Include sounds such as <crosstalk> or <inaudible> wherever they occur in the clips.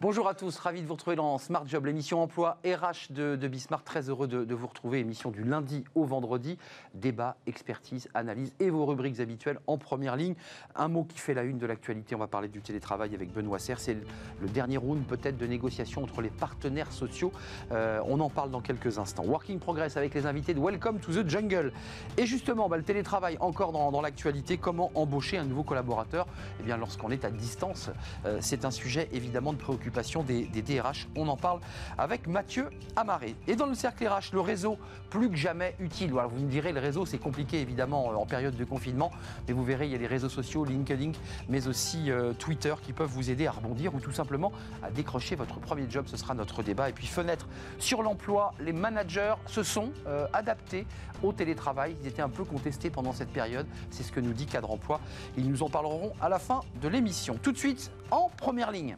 Bonjour à tous, ravi de vous retrouver dans Smart Job, l'émission emploi RH de, Bismarck. Très heureux de, vous retrouver, émission du lundi au vendredi. Débat, expertise, analyse et vos rubriques habituelles en première ligne. Un mot qui fait la une de l'actualité, on va parler du télétravail avec Benoît Serre. C'est le, dernier round peut-être de négociation entre les partenaires sociaux. Euh, on en parle dans quelques instants. Working Progress avec les invités de Welcome to the Jungle. Et justement, bah, le télétravail encore dans, dans l'actualité. Comment embaucher un nouveau collaborateur? Eh bien, lorsqu'on est à distance, euh, c'est un sujet évidemment de préoccupation des, des, DRH. On en parle avec Mathieu Amaré. Et dans le cercle RH, le réseau plus que jamais utile. Vous me direz, le réseau c'est compliqué évidemment en période de confinement, mais vous verrez, il y a les réseaux sociaux, LinkedIn, mais aussi euh, Twitter qui peuvent vous aider à rebondir ou tout simplement à décrocher votre premier job. Ce sera notre débat. Et puis fenêtre sur l'emploi, les managers se sont euh, adaptés au télétravail. Ils étaient un peu contestés pendant cette période. C'est ce que nous dit Cadre Emploi. Ils nous en parleront à la fin de l'émission. Tout de suite, en première ligne.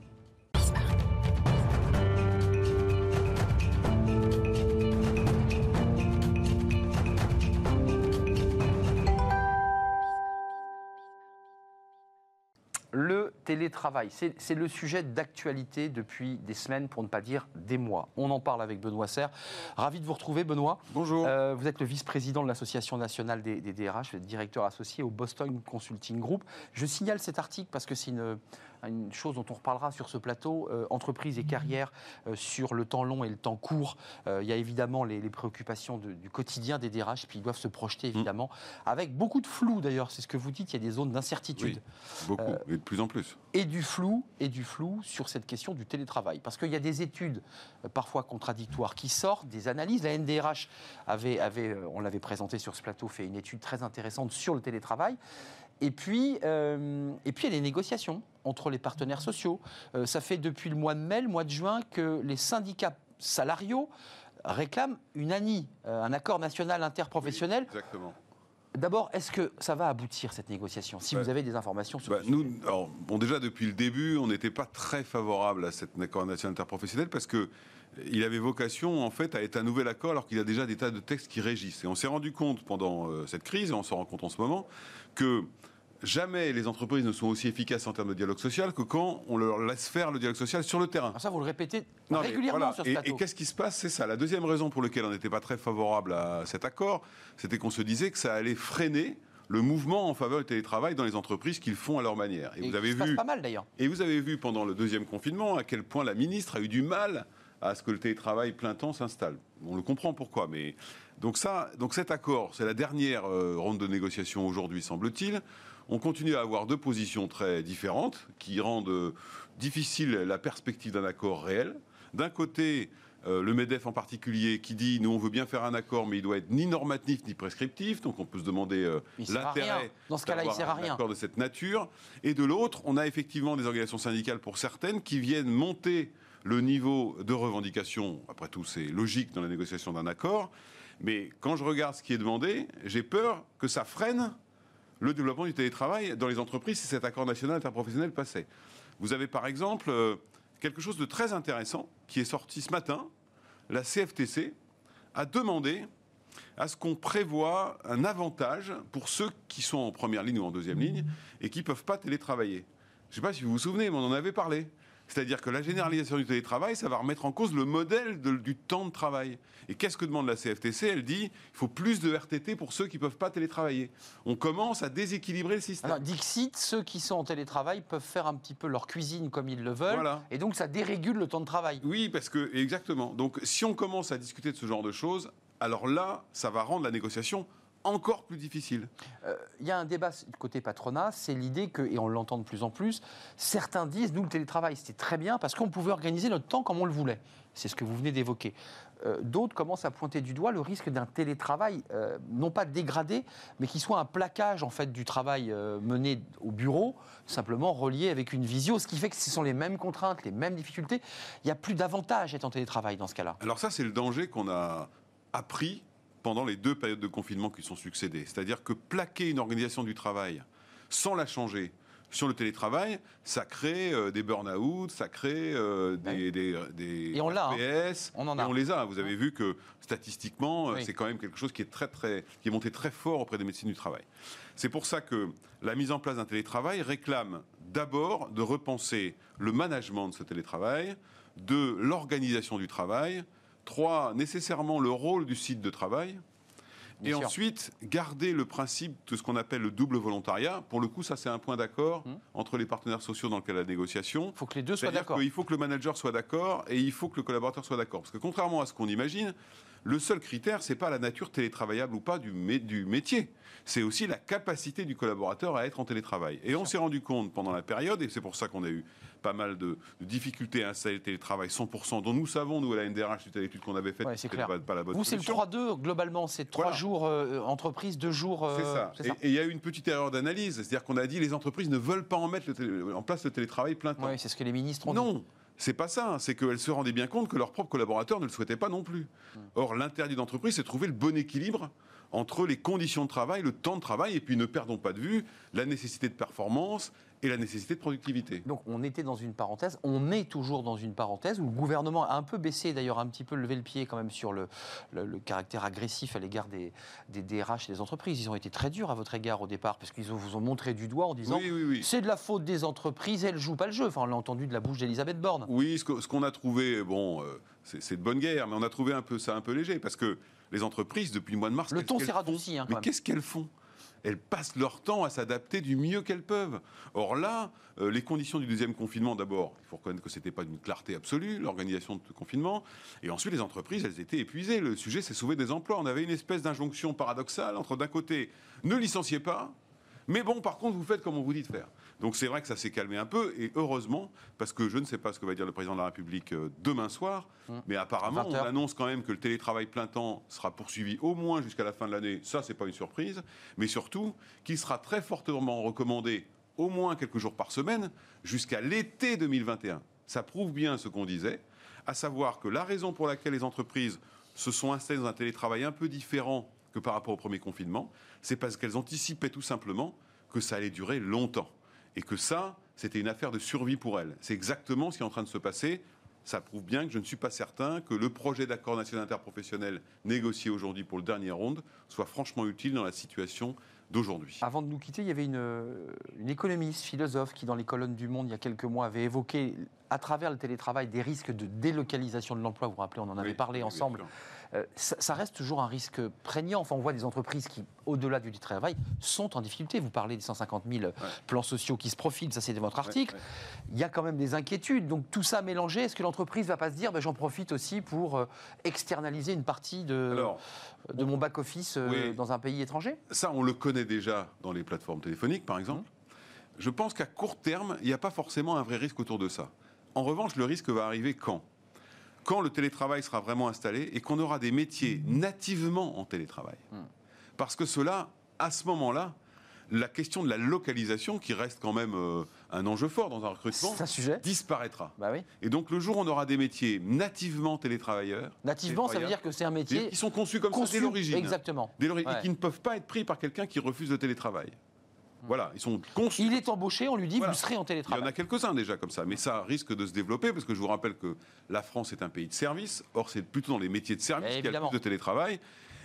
Le télétravail, c'est le sujet d'actualité depuis des semaines, pour ne pas dire des mois. On en parle avec Benoît Serre. Ravi de vous retrouver, Benoît. Bonjour. Euh, vous êtes le vice-président de l'Association nationale des, des, DRH, vous êtes directeur associé au Boston Consulting Group. Je signale cet article parce que c'est une, une, chose dont on reparlera sur ce plateau, euh, entreprise et carrière euh, sur le temps long et le temps court. Euh, il y a évidemment les, les préoccupations de, du quotidien des DRH, puis ils doivent se projeter évidemment, mmh. avec beaucoup de flou d'ailleurs, c'est ce que vous dites, il y a des zones d'incertitude. Oui, beaucoup, et de plus en plus. Et du flou, et du flou sur cette question du télétravail. Parce qu'il y a des études parfois contradictoires qui sortent, des analyses. La NDRH avait, avait on l'avait présenté sur ce plateau, fait une étude très intéressante sur le télétravail. Et puis, euh, et puis, il y a des négociations entre les partenaires sociaux. Euh, ça fait depuis le mois de mai, le mois de juin, que les syndicats salariaux réclament une ANI, euh, un accord national interprofessionnel. Oui, exactement. D'abord, est-ce que ça va aboutir cette négociation Si bah, vous avez des informations sur bah, nous, alors, bon, déjà depuis le début, on n'était pas très favorable à cet accord national interprofessionnel parce que il avait vocation en fait à être un nouvel accord alors qu'il y a déjà des tas de textes qui régissent. Et on s'est rendu compte pendant euh, cette crise, et on s'en rend compte en ce moment, que jamais les entreprises ne sont aussi efficaces en termes de dialogue social que quand on leur laisse faire le dialogue social sur le terrain. Alors ça, vous le répétez non, régulièrement voilà. sur ce plateau. Et qu'est-ce qui se passe? C'est ça. La deuxième raison pour laquelle on n'était pas très favorable à cet accord, c'était qu'on se disait que ça allait freiner le mouvement en faveur du télétravail dans les entreprises qu'ils font à leur manière. Et, et vous avez vu pas mal d'ailleurs. Et vous avez vu pendant le deuxième confinement à quel point la ministre a eu du mal à ce que le télétravail plein temps s'installe. On le comprend pourquoi, mais donc ça, donc cet accord, c'est la dernière euh, ronde de négociation aujourd'hui, semble-t-il. On continue à avoir deux positions très différentes qui rendent euh, difficile la perspective d'un accord réel. D'un côté, euh, le MEDEF en particulier qui dit nous on veut bien faire un accord mais il doit être ni normatif ni prescriptif. Donc on peut se demander euh, l'intérêt dans ce cas-là il sert à rien. un accord de cette nature. Et de l'autre on a effectivement des organisations syndicales pour certaines qui viennent monter le niveau de revendication. Après tout c'est logique dans la négociation d'un accord. Mais quand je regarde ce qui est demandé j'ai peur que ça freine le développement du télétravail dans les entreprises si cet accord national interprofessionnel passait vous avez par exemple euh, quelque chose de très intéressant qui est sorti ce matin. La CFTC a demandé à ce qu'on prévoit un avantage pour ceux qui sont en première ligne ou en deuxième ligne et qui ne peuvent pas télétravailler. Je ne sais pas si vous vous souvenez, mais on en avait parlé. C'est-à-dire que la généralisation du télétravail, ça va remettre en cause le modèle de, du temps de travail. Et qu'est-ce que demande la CFTC Elle dit il faut plus de RTT pour ceux qui ne peuvent pas télétravailler. On commence à déséquilibrer le système. Alors, Dixit, ceux qui sont en télétravail peuvent faire un petit peu leur cuisine comme ils le veulent. Voilà. Et donc, ça dérégule le temps de travail. Oui, parce que, exactement. Donc, si on commence à discuter de ce genre de choses, alors là, ça va rendre la négociation encore plus difficile. Il euh, y a un débat du côté patronat, c'est l'idée que, et on l'entend de plus en plus, certains disent, nous le télétravail c'était très bien parce qu'on pouvait organiser notre temps comme on le voulait. C'est ce que vous venez d'évoquer. Euh, D'autres commencent à pointer du doigt le risque d'un télétravail, euh, non pas dégradé, mais qui soit un plaquage en fait du travail mené au bureau, simplement relié avec une visio, ce qui fait que ce sont les mêmes contraintes, les mêmes difficultés. Il n'y a plus d'avantage à être en télétravail dans ce cas-là. Alors ça, c'est le danger qu'on a appris pendant les deux périodes de confinement qui sont succédées. C'est-à-dire que plaquer une organisation du travail sans la changer, sur le télétravail, ça crée euh, des burn-out, ça crée euh, des, des, des Et on l'a, hein. On en et a. on les a. Vous avez vu que statistiquement, euh, Oui. c'est quand même quelque chose qui est très très qui est monté très fort auprès des médecins du travail. C'est pour ça que la mise en place d'un télétravail réclame d'abord de repenser le management de ce télétravail, de l'organisation du travail, trois nécessairement le rôle du site de travail. Bien et sûr. ensuite, garder le principe de ce qu'on appelle le double volontariat. Pour le coup, ça, c'est un point d'accord Hum. entre les partenaires sociaux dans le cas de la négociation. Il faut que les deux soient d'accord. qu'il faut que le manager soit d'accord et il faut que le collaborateur soit d'accord. Parce que contrairement à ce qu'on imagine, le seul critère, c'est pas la nature télétravaillable ou pas du, mé- du métier. C'est aussi la capacité du collaborateur à être en télétravail. Et on s'est rendu compte pendant la période, et c'est pour ça qu'on a eu pas mal de, de difficultés à installer le télétravail 100%, dont nous savons, nous, à la NDRH, suite à l'étude qu'on avait faite, Ouais, c'était clair. pas, pas la bonne Vous, c'est le solution. 3-2, globalement, c'est 3 Voilà. jours euh, entreprise, 2 jours. euh, C'est ça. Et il y a eu une petite erreur d'analyse. C'est-à-dire qu'on a dit les entreprises ne veulent pas en mettre le télé- en place le télétravail plein temps. Oui, c'est ce que les ministres ont dit. Non, c'est pas ça. C'est qu'elles se rendaient bien compte que leurs propres collaborateurs ne le souhaitaient pas non plus. Hmm. Or, l'interdit d'entreprise, c'est trouver le bon équilibre entre les conditions de travail, le temps de travail, et puis ne perdons pas de vue la nécessité de performance et la nécessité de productivité. Donc on était dans une parenthèse, on est toujours dans une parenthèse où le gouvernement a un peu baissé, d'ailleurs un petit peu levé le pied quand même sur le, le- le caractère agressif à l'égard des, des DRH et des entreprises. Ils ont été très durs à votre égard au départ parce qu'ils vous ont montré du doigt en disant Oui, oui, oui. c'est de la faute des entreprises, elles jouent pas le jeu. Enfin on l'a entendu de la bouche d'Elisabeth Borne. Oui, ce qu'on a trouvé, bon, euh, c'est de bonne guerre, mais on a trouvé un peu ça un peu léger parce que les entreprises, depuis le mois de mars, Le ton s'est radouci, hein, Mais qu'est-ce qu'elles font? Elles passent leur temps à s'adapter du mieux qu'elles peuvent. Or là, euh, les conditions du deuxième confinement, d'abord, il faut reconnaître que c'était pas d'une clarté absolue, l'organisation de ce confinement. Et ensuite, les entreprises, elles étaient épuisées. Le sujet, c'est sauver des emplois. On avait une espèce d'injonction paradoxale entre, d'un côté, ne licenciez pas, mais bon, par contre, vous faites comme on vous dit de faire. Donc c'est vrai que ça s'est calmé un peu, et heureusement, parce que je ne sais pas ce que va dire le président de la République euh, demain soir, mais apparemment, 20 on annonce quand même que le télétravail plein temps sera poursuivi au moins jusqu'à la fin de l'année. Ça, c'est pas une surprise, mais surtout qu'il sera très fortement recommandé au moins quelques jours par semaine jusqu'à l'été 2021. Ça prouve bien ce qu'on disait, à savoir que la raison pour laquelle les entreprises se sont installées dans un télétravail un peu différent que par rapport au premier confinement, c'est parce qu'elles anticipaient tout simplement que ça allait durer longtemps. Et que ça, c'était une affaire de survie pour elles. C'est exactement ce qui est en train de se passer. Ça prouve bien que je ne suis pas certain que le projet d'accord national interprofessionnel négocié aujourd'hui pour le dernier round soit franchement utile dans la situation d'aujourd'hui. Avant de nous quitter, il y avait une, une économiste, philosophe, qui dans les colonnes du Monde, il y a quelques mois, avait évoqué, à travers le télétravail, des risques de délocalisation de l'emploi. Vous vous rappelez, on en avait Oui, parlé oui, ensemble. Euh, ça, ça reste toujours un risque prégnant. Enfin, on voit des entreprises qui, au-delà du télétravail, sont en difficulté. Vous parlez des 150 000 plans sociaux qui se profilent, ça c'est votre article. ouais. Il y a quand même des inquiétudes. Donc tout ça mélangé, est-ce que l'entreprise va pas se dire, ben, j'en profite aussi pour euh, externaliser une partie de, Alors, de mon back-office euh, Oui. dans un pays étranger? Ça, on le connaît déjà dans les plateformes téléphoniques, par exemple. Je pense qu'à court terme, il n'y a pas forcément un vrai risque autour de ça. En revanche, le risque va arriver quand? Quand le télétravail sera vraiment installé et qu'on aura des métiers nativement en télétravail. Parce que cela, à ce moment-là, la question de la localisation, qui reste quand même euh, un enjeu fort dans un recrutement, C'est un sujet disparaîtra. Bah oui. Et donc, le jour où on aura des métiers nativement télétravailleurs, Nativement, ça veut dire que c'est un métier qui sont conçus comme ça dès l'origine. Exactement. Dès l'origine, Ouais. et qui ne peuvent pas être pris par quelqu'un qui refuse le télétravail. Voilà, ils sont conçus. Il est embauché, on lui dit, Voilà. vous serez en Il y en télétravail. a quelques-uns déjà comme ça, mais ça risque de se développer parce que je vous rappelle que la France est un pays de service. Or, c'est plutôt dans les métiers de service qu'il y a plus de télétravail.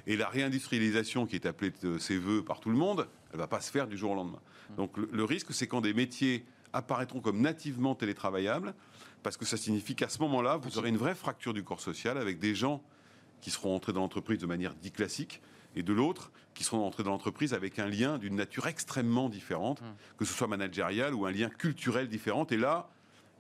Et la réindustrialisation qui est appelée de ses voeux par tout le monde, elle ne va pas se faire du jour au lendemain. Hmm. Donc le, le risque, c'est quand des métiers apparaîtront comme nativement télétravaillables, parce que ça signifie qu'à ce moment-là, vous aurez une vraie fracture du corps social avec des gens qui seront entrés dans l'entreprise de manière dit classique, et de l'autre qui seront entrés dans l'entreprise avec un lien d'une nature extrêmement différente, Hmm. que ce soit managérial ou un lien culturel différent. Et là,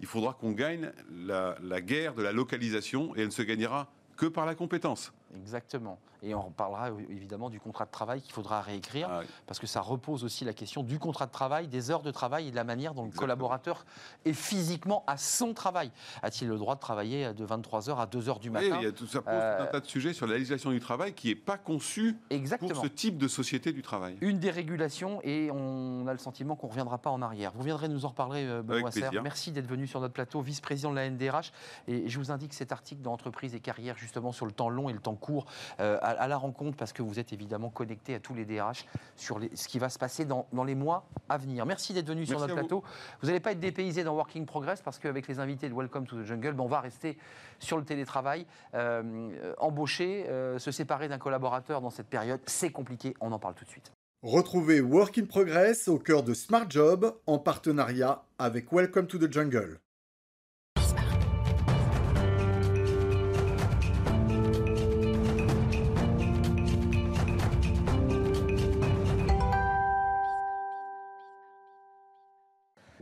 il faudra qu'on gagne la, la guerre de la localisation, et elle ne se gagnera que par la compétence. Exactement. Et on parlera euh, évidemment du contrat de travail qu'il faudra réécrire, Ah oui. parce que ça repose aussi la question du contrat de travail, des heures de travail et de la manière dont le collaborateur est physiquement à son travail. A-t-il le droit de travailler de 23h à 2h du Oui, matin il y a tout, ça pose Euh, tout un tas de sujets sur la législation du travail qui n'est pas conçue Exactement. pour ce type de société du travail. Une dérégulation et on a le sentiment qu'on ne reviendra pas en arrière. Vous viendrez nous en reparler, euh, Benoît Serre. Merci d'être venu sur notre plateau, vice-président de la NDRH. Et je vous indique cet article dans Entreprise et Carrière, justement sur le temps long et le temps en cours à, la rencontre parce que vous êtes évidemment connecté à tous les DRH sur ce qui va se passer dans, les mois à venir. Merci d'être venu sur notre plateau. Vous n'allez pas être dépaysé dans Working Progress parce qu'avec les invités de Welcome to the Jungle, ben, on va rester sur le télétravail. embaucher, se séparer d'un collaborateur dans cette période, c'est compliqué. On en parle tout de suite. Retrouvez Work in Progress au cœur de Smart Job en partenariat avec Welcome to the Jungle.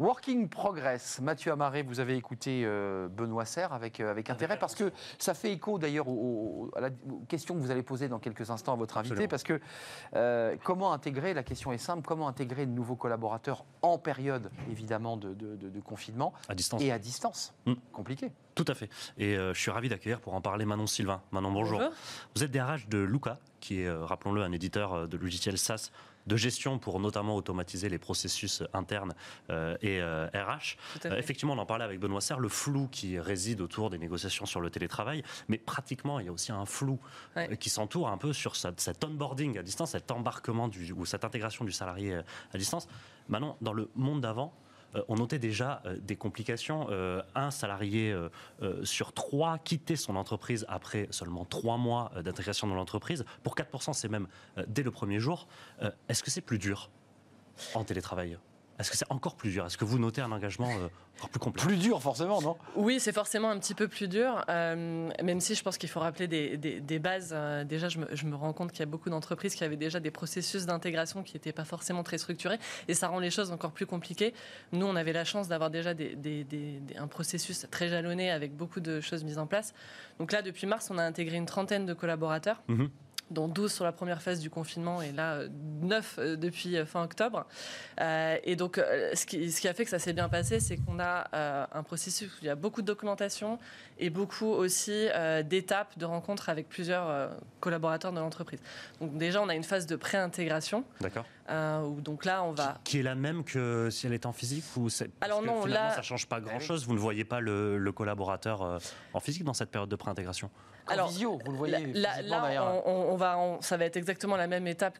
Working Progress. Mathieu Amaré, vous avez écouté euh, Benoît Serre avec, euh, avec intérêt parce que ça fait écho d'ailleurs à la question que vous allez poser dans quelques instants à votre invité. Parce que euh, comment intégrer, la question est simple, comment intégrer de nouveaux collaborateurs en période évidemment de, confinement à distance. et à distance hmm. Compliqué. Tout à fait. Et je suis ravi d'accueillir pour en parler Manon Sylvain. Manon, bonjour. bonjour. Vous êtes DRH de Luca, qui est, rappelons-le, un éditeur de logiciels SaaS de gestion pour notamment automatiser les processus internes euh, et RH. Euh, effectivement, on en parlait avec Benoît Serre, le flou qui réside autour des négociations sur le télétravail, mais pratiquement, il y a aussi un flou euh, qui s'entoure un peu sur cet onboarding à distance, cet embarquement du, ou cette intégration du salarié à distance. Maintenant, dans le monde d'avant, euh, on notait déjà euh, des complications. Euh, un salarié sur trois quittait son entreprise après seulement trois mois d'intégration dans l'entreprise. Pour 4%, c'est même dès le premier jour. Est-ce que c'est plus dur en télétravail? Est-ce que c'est encore plus dur? Est-ce que vous notez un engagement euh, encore plus complexe Plus dur, forcément, non? Oui, c'est forcément un petit peu plus dur, euh, même si je pense qu'il faut rappeler des, bases. Euh, déjà, je me, rends compte qu'il y a beaucoup d'entreprises qui avaient déjà des processus d'intégration qui n'étaient pas forcément très structurés, et ça rend les choses encore plus compliquées. Nous, on avait la chance d'avoir déjà un processus très jalonné avec beaucoup de choses mises en place. Donc là, depuis mars, on a intégré une trentaine de collaborateurs. Mhm dont 12 sur la première phase du confinement et là 9 euh, depuis euh, fin octobre. Euh, et donc ce qui, ce qui, a fait que ça s'est bien passé, c'est qu'on a un processus où il y a beaucoup de documentation et beaucoup aussi d'étapes de rencontres avec plusieurs collaborateurs de l'entreprise. Donc déjà on a une phase de pré-intégration. D'accord. donc là on va... Qui, est la même que si elle est en physique ou Alors non, finalement là... ça change pas grand-chose. Vous ne voyez pas le, le collaborateur en physique dans cette période de pré-intégration? Alors, visio, vous le voyez. Là, on, va, ça va être exactement la même étape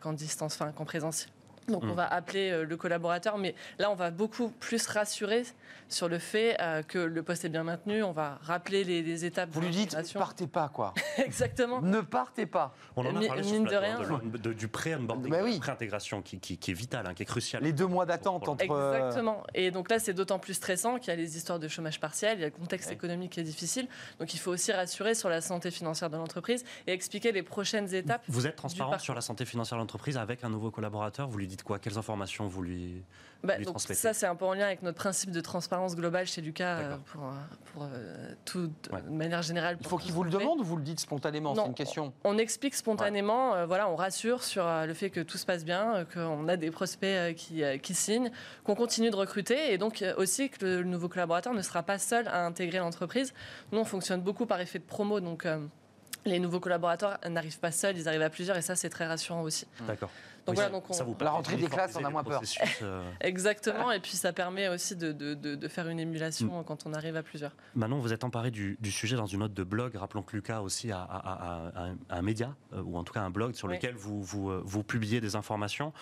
qu'en distance, enfin qu'en présentiel. Donc on mm. va appeler euh, le collaborateur, mais là on va beaucoup plus rassurer sur le fait euh, que le poste est bien maintenu. On va rappeler les, étapes. Vous lui dites, ne partez pas quoi. <laughs> Exactement. Ne partez pas. On en a parlé mine de rien. Hein, du pré-onboarding, bah pré-intégration qui, est vital, hein, qui est crucial. Les deux mois d'attente entre. Euh, Exactement. Et donc là c'est d'autant plus stressant qu'il y a les histoires de chômage partiel, il y a le contexte économique qui est difficile. Donc il faut aussi rassurer sur la santé financière de l'entreprise et expliquer les prochaines étapes. Vous êtes transparent sur la santé financière de l'entreprise avec un nouveau collaborateur. Vous lui dites quoi? Quelles informations vous lui, bah, Ça, c'est un peu en lien avec notre principe de transparence globale chez Lucas euh, pour, euh, pour euh, tout, de manière générale. Il faut qu'il vous le demande ou vous le dites spontanément? C'est une question. On, explique spontanément, voilà, on rassure sur le fait que tout se passe bien, qu'on a des prospects qui, qui signent, qu'on continue de recruter et donc aussi que le, nouveau collaborateur ne sera pas seul à intégrer l'entreprise. Nous, on fonctionne beaucoup par effet de promo, donc les nouveaux collaborateurs n'arrivent pas seuls, ils arrivent à plusieurs et ça, c'est très rassurant aussi. D'accord. Donc voilà, donc la rentrée des classes, on a moins peur. Euh. <laughs> Exactement, et puis ça permet aussi de, de, de, faire une émulation mm. quand on arrive à plusieurs. Manon, vous êtes emparé du, du, sujet dans une note de blog. Rappelons que Lucas aussi a, un média, euh, ou en tout cas un blog sur lequel vous, vous, euh, vous, publiez des informations.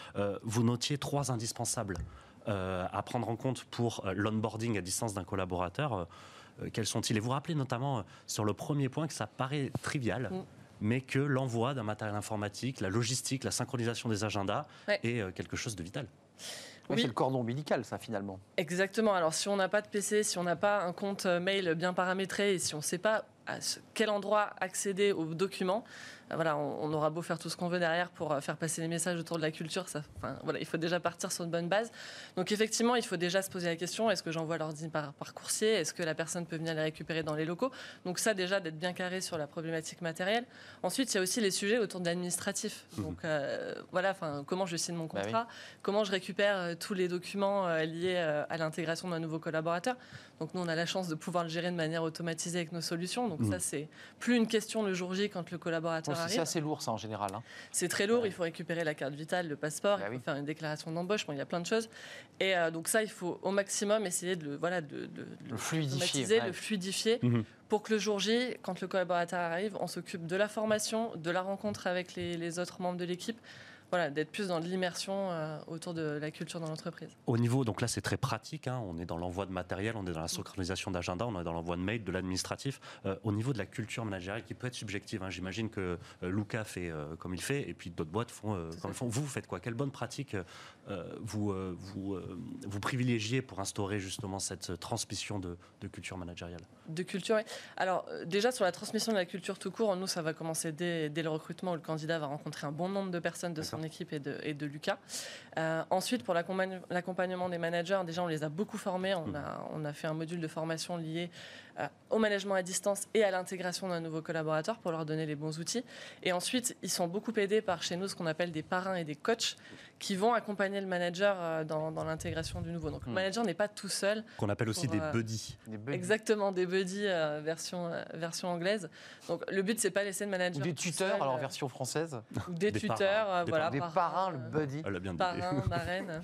vous notiez trois indispensables à prendre en compte pour l'onboarding à distance d'un collaborateur. quels sont-ils? Et vous rappelez notamment sur le premier point que ça paraît trivial. Mm mais que l'envoi d'un matériel informatique, la logistique, la synchronisation des agendas est euh, quelque chose de vital. Oui. C'est le cordon ombilical, ça, finalement. Exactement. Alors, si on n'a pas de PC, si on n'a pas un compte euh, mail bien paramétré et si on ne sait pas à quel endroit accéder aux documents, voilà, on, aura beau faire tout ce qu'on veut derrière pour euh, faire passer les messages autour de la culture, ça, enfin, voilà, il faut déjà partir sur une bonne base. Donc effectivement, il faut déjà se poser la question est-ce que j'envoie l'ordi par, par coursier? Est-ce que la personne peut venir les récupérer dans les locaux? Donc ça, déjà, d'être bien carré sur la problématique matérielle. Ensuite, il y a aussi les sujets autour de l'administratif. Mmh. Donc euh, voilà, enfin, comment je signe mon bah contrat? Comment je récupère tous les documents liés à l'intégration d'un nouveau collaborateur? Donc nous, on a la chance de pouvoir le gérer de manière automatisée avec nos solutions. Donc mmh. ça, c'est plus une question le jour J quand le collaborateur c'est assez lourd ça en général. hein. C'est très lourd, il faut récupérer la carte vitale, le passeport, Bah il faut oui. faire une déclaration d'embauche, bon, il y a plein de choses. Et euh, donc ça, il faut au maximum essayer de le, voilà, de, de- de Le fluidifier, automatiser, ouais. le fluidifier, Mhm. pour que le jour J, quand le collaborateur arrive, on s'occupe de la formation, de la rencontre avec les, les autres membres de l'équipe, voilà, d'être plus dans l'immersion euh, autour de la culture dans l'entreprise. Au niveau, donc là c'est très pratique, hein, on est dans l'envoi de matériel, on est dans la synchronisation d'agenda, on est dans l'envoi de mail, de l'administratif. Euh, au niveau de la culture managériale qui peut être subjective, hein, j'imagine que euh, Luca fait euh, comme il fait et puis d'autres boîtes font comme ils font. Vous, vous faites quoi? Quelle bonne pratique vous, vous, vous privilégiez pour instaurer justement cette transmission de, de culture managériale? De culture, oui. Alors, déjà, sur la transmission de la culture tout court, nous, ça va commencer dès, dès le recrutement où le candidat va rencontrer un bon nombre de personnes de son équipe et de, et de Lucas. Euh, ensuite, pour l'accompagne- l'accompagnement des managers, déjà, on les a beaucoup formés. On, a, on a fait un module de formation lié au management à distance et à l'intégration d'un nouveau collaborateur pour leur donner les bons outils. Et ensuite, ils sont beaucoup aidés par chez nous ce qu'on appelle des parrains et des coachs qui vont accompagner le manager euh, dans, dans l'intégration du nouveau. Donc, le manager n'est pas tout seul. Qu'on appelle aussi Pour, des euh, buddies. Des buddies. Exactement, des buddies euh, version, euh, version anglaise. Donc le but, c'est pas laisser le manager. Ou des tout tuteurs, seul, alors euh, version française. ou des, Des tuteurs, parrains. euh, Des voilà. des parrains, parrains, le euh, buddy. Elle a bien dit. Parrain, <laughs> marraine.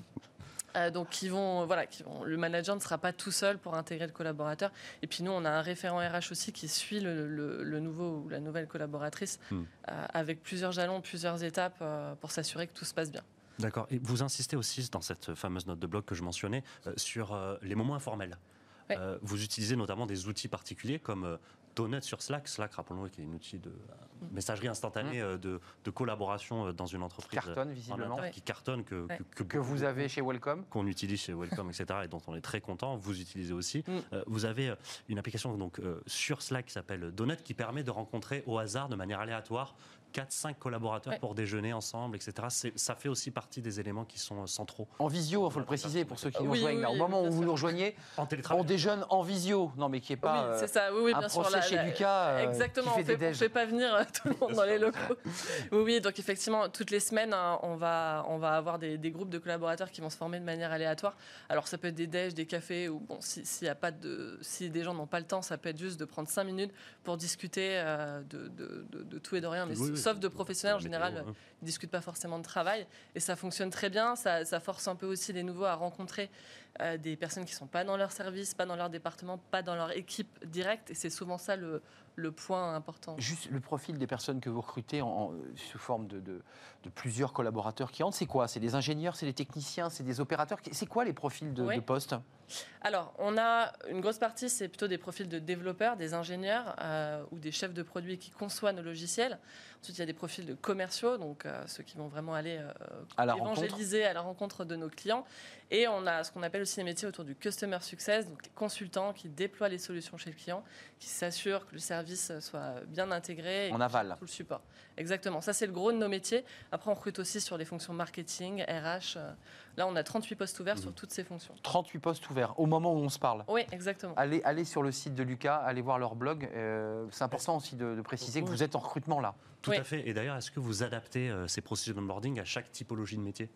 Euh, donc, qui vont, voilà, qui vont, le manager ne sera pas tout seul pour intégrer le collaborateur. Et puis nous, on a un référent RH aussi qui suit le, le- le nouveau ou la nouvelle collaboratrice Hmm. euh, avec plusieurs jalons, plusieurs étapes euh, pour s'assurer que tout se passe bien. D'accord. Et vous insistez aussi dans cette fameuse note de blog que je mentionnais sur les moments informels. Ouais. Euh, vous utilisez notamment des outils particuliers comme Donut sur Slack. Slack, rappelons-le, qui est un outil de euh, messagerie instantanée euh, de, de collaboration euh, dans une entreprise Mmh. Cartonne, en visiblement. qui cartonne, que, Ouais. que, que Que vous avez chez Welcome. qu'on utilise chez Welcome, etc., et dont on est très content. Vous utilisez aussi. Mm. Euh, vous avez une application donc euh, sur Slack qui s'appelle Donut, qui permet de rencontrer au hasard, de manière aléatoire, 4-5 collaborateurs Ouais. pour déjeuner ensemble, etc. Ça fait aussi partie des éléments qui sont euh, centraux. En visio, il faut le préciser pour ceux qui nous Oui, rejoignent. oui, là. Au moment où vous nous rejoignez, En on déjeune en visio. Non, mais qui n'est pas oui, euh, c'est ça. Oui, oui, un bien sûr. procès la- chez la- Lucas euh, Exactement, qui on fait ne fait pas venir euh, tout le monde dans les locaux. Oui, oui, donc effectivement, toutes les semaines, hein, on, va, on va avoir des, des groupes de collaborateurs qui vont se former de manière aléatoire. Alors, ça peut être des déj, des cafés, ou bon, si, s'il y a pas de, si des gens n'ont pas le temps, ça peut être juste de prendre cinq minutes pour discuter euh, de, de- de- de tout et de rien. Mais De professionnels, en général, hein. Ils discutent pas forcément de travail. Et ça fonctionne très bien. Ça, ça force un peu aussi les nouveaux à rencontrer euh, des personnes qui sont pas dans leur service, pas dans leur département, pas dans leur équipe directe. Et c'est souvent ça le, le point important. Juste le profil des personnes que vous recrutez en, en- sous forme de, de- de plusieurs collaborateurs qui entrent, c'est quoi? C'est des ingénieurs, c'est des techniciens, c'est des opérateurs? C'est quoi les profils de, Oui. de postes Alors, on a une grosse partie, c'est plutôt des profils de développeurs, des ingénieurs euh, ou des chefs de produits qui conçoivent nos logiciels. Ensuite, il y a des profils de commerciaux, donc ceux qui vont vraiment aller euh, À la rencontre évangéliser à la rencontre de nos clients. Et on a ce qu'on appelle aussi les métiers autour du customer success, donc les consultants qui déploient les solutions chez le client, qui s'assurent que le service soit bien intégré. et En aval. Tout le support. Exactement. Ça, c'est le gros de nos métiers. Après, on recrute aussi sur les fonctions marketing, RH. euh, Là, on a 38 postes ouverts sur toutes ces fonctions. 38 postes ouverts au moment où on se parle. Oui, exactement. Allez, allez sur le site de Lucas, allez voir leur blog. Euh, c'est important aussi de, de préciser que vous êtes en recrutement là. Tout Oui. à fait. Et d'ailleurs, est-ce que vous adaptez euh, ces processus d'onboarding à chaque typologie de métier?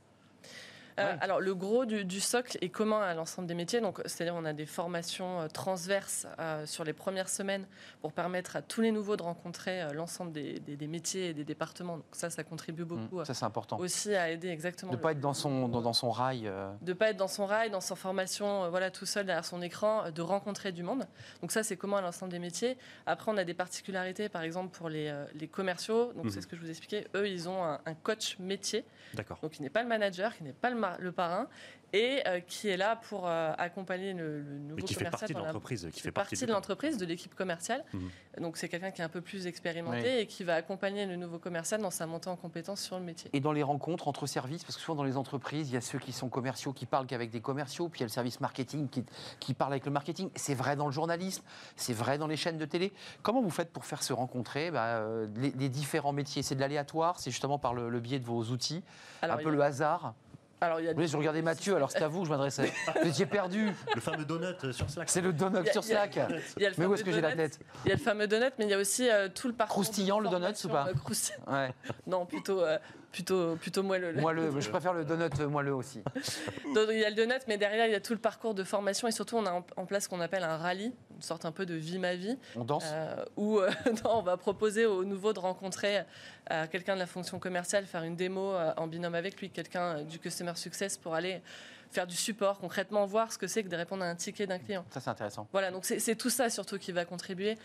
Euh, alors, le gros du, du socle est commun à l'ensemble des métiers. Donc, c'est-à-dire, on a des formations euh, transverses euh, sur les premières semaines pour permettre à tous les nouveaux de rencontrer l'ensemble des, des- des métiers et des départements. Donc, ça, ça contribue beaucoup Mm, euh, ça, c'est important. aussi à aider exactement. De ne pas être dans son, dans, dans son rail. de pas être dans son rail, dans sa formation, voilà, tout seul derrière son écran, de rencontrer du monde. Donc ça, c'est commun à l'ensemble des métiers. Après, on a des particularités, par exemple pour les, les commerciaux. Donc Mhm. c'est ce que je vous expliquais. Eux, ils ont un, un coach métier, D'accord. donc qui n'est pas le manager, qui n'est pas le, le parrain, et euh, qui est là pour euh, accompagner le, le nouveau qui commercial partie de dans la- l'entreprise. qui fait partie de l'entreprise, de l'équipe commerciale. Mhm. Donc c'est quelqu'un qui est un peu plus expérimenté Oui. et qui va accompagner le nouveau commercial dans sa montée en compétences sur le métier. Et dans les rencontres entre services, parce que souvent dans les entreprises, il y a ceux qui sont commerciaux qui parlent qu'avec des commerciaux, puis il y a le service marketing qui, qui parle avec le marketing. C'est vrai dans le journalisme, c'est vrai dans les chaînes de télé. Comment vous faites pour faire se rencontrer bah, euh, les, les différents métiers? C'est de l'aléatoire, c'est justement par le, le biais de vos outils, Alors, un peu a- le hasard. Alors, il y a Oui, je regardais Mathieu, alors c'est à vous que je m'adressais. Vous étiez perdu, Le fameux donut euh, sur Slack. c'est le donut sur Slack. a Mais où est-ce que j'ai la tête Il y a le fameux donut, mais il y a aussi euh, tout le parcours. Croustillant, le donut, ou pas euh, croustillant. Ouais. Non, plutôt euh, plutôt, plutôt moelleux. là. Moelleux, je préfère le donut moelleux aussi. <laughs> Donc, il y a le donut, mais derrière, il y a tout le parcours de formation et surtout, on a en, place ce qu'on appelle un rallye, une sorte un peu de vie ma vie, On danse? Euh, où euh, <laughs> non, on va proposer aux nouveaux de rencontrer euh, quelqu'un de la fonction commerciale, faire une démo euh, en binôme avec lui, quelqu'un euh, du customer success pour aller faire du support, concrètement voir ce que c'est que de répondre à un ticket d'un client. Ça, c'est intéressant. Voilà, donc c'est tout ça surtout qui va contribuer.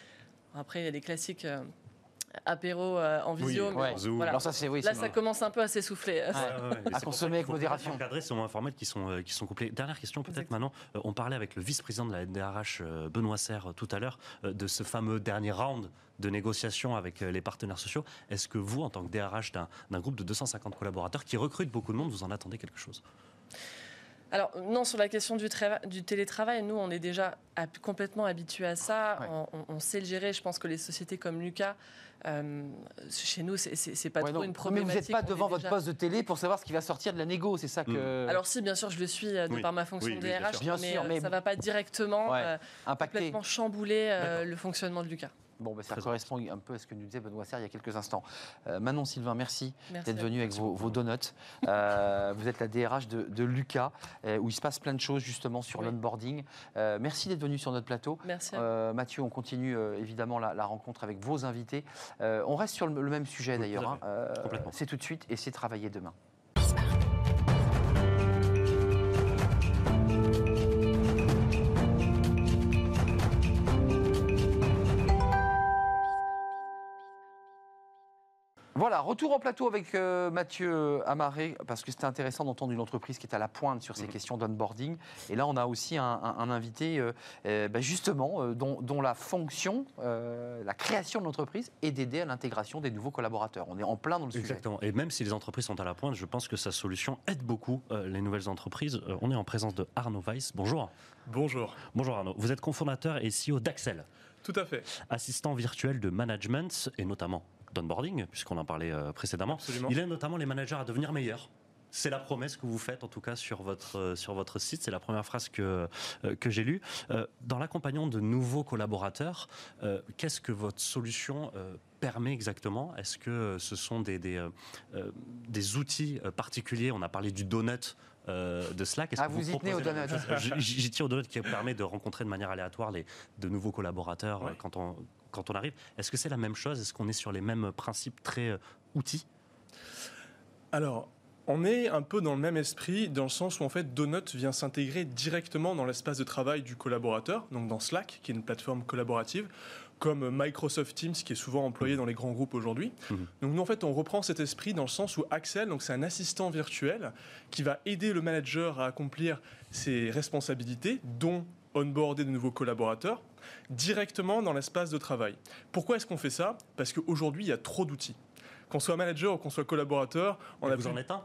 Après, il y a les classiques euh, apéro euh, en visio, Ouais. bon, voilà. Alors, ça, c'est oui. Là, c'est- ça commence un peu à s'essouffler. Ouais. À consommer avec modération. Encadrés, c'est moins informels qui sont, euh, qui sont couplés. Dernière question, peut-être Exactement. maintenant. Euh, on parlait avec le vice-président de la DRH, euh, Benoît Serre, tout à l'heure, euh, de ce fameux dernier round de négociation avec euh, les partenaires sociaux. Est-ce que vous, en tant que DRH d'un d'un groupe de 250 collaborateurs qui recrute beaucoup de monde, vous en attendez quelque chose? Alors non, sur la question du, trava- du télétravail, nous, on est déjà hab- complètement habitués à ça. Ouais. On, sait le gérer. Je pense que les sociétés comme Lucas, euh, chez nous, c'est- pas Ouais, trop non. une Mais problématique. vous n'êtes pas devant votre déjà- poste de télé pour savoir ce qui va sortir de la négo, c'est ça que. Alors si, bien sûr, je le suis euh, de Oui. par ma fonction Oui, de bien DRH, sûr. Bien mais, sûr, euh, mais- ça va pas directement Ouais. euh, complètement chambouler euh, le fonctionnement de Lucas. Bon, ben, ça Très correspond un peu à ce que nous disait Benoît Serre il y a quelques instants. Euh, Manon Sylvain, merci, Merci. d'être venu avec vos, vos donuts. Euh, <laughs> vous êtes la DRH de, de Lucas, euh, où il se passe plein de choses justement sur Oui. l'onboarding. Euh, merci d'être venu sur notre plateau. Merci. à vous. Euh, Mathieu, on continue euh, évidemment la, la rencontre avec vos invités. Euh, on reste sur le, le même sujet Oui, d'ailleurs. hein. Euh, Complètement. c'est tout de suite et c'est travailler demain. Voilà, retour en plateau avec euh, Mathieu Amaré, parce que c'était intéressant d'entendre une entreprise qui est à la pointe sur ces Mhm. questions d'onboarding. Et là, on a aussi un, un- un invité, euh, euh, bah, justement, euh, dont, dont la fonction, euh, la création de l'entreprise est d'aider à l'intégration des nouveaux collaborateurs. On est en plein dans le sujet. Exactement. Et même si les entreprises sont à la pointe, je pense que sa solution aide beaucoup euh, les nouvelles entreprises. Euh, on est en présence de Arnaud Weiss. Bonjour. Bonjour. Bonjour Arnaud. Vous êtes cofondateur et CEO d'Axel, Tout à fait. assistant virtuel de management et notamment d'onboarding, puisqu'on en parlait euh, précédemment. Absolument. Il aide notamment les managers à devenir meilleurs. C'est la promesse que vous faites, en tout cas, sur votre, euh, sur votre site. C'est la première phrase que, euh, que j'ai lue. Euh, dans l'accompagnement de nouveaux collaborateurs, euh, qu'est-ce que votre solution euh, permet exactement? Est-ce que ce sont des, des, des outils particuliers? On a parlé du donut. euh, de Slack. Est-ce Ah, que vous y tenez proposez au donut. J'y tiens au donut qui permet de rencontrer de manière aléatoire les, de nouveaux collaborateurs Ouais. quand, on, quand on arrive. Est-ce que c'est la même chose? Est-ce qu'on est sur les mêmes principes très euh, outils? Alors, on est un peu dans le même esprit, dans le sens où en fait Donut vient s'intégrer directement dans l'espace de travail du collaborateur, donc dans Slack, qui est une plateforme collaborative, comme Microsoft Teams, qui est souvent employé dans les grands groupes aujourd'hui. Mhm. Donc nous, en fait, on reprend cet esprit dans le sens où Axel, donc c'est un assistant virtuel qui va aider le manager à accomplir ses responsabilités, dont onboarder de nouveaux collaborateurs, directement dans l'espace de travail. Pourquoi est-ce qu'on fait ça? Parce qu'aujourd'hui, il y a trop d'outils. Qu'on soit manager ou qu'on soit collaborateur, on Et a Vous plus- en êtes un?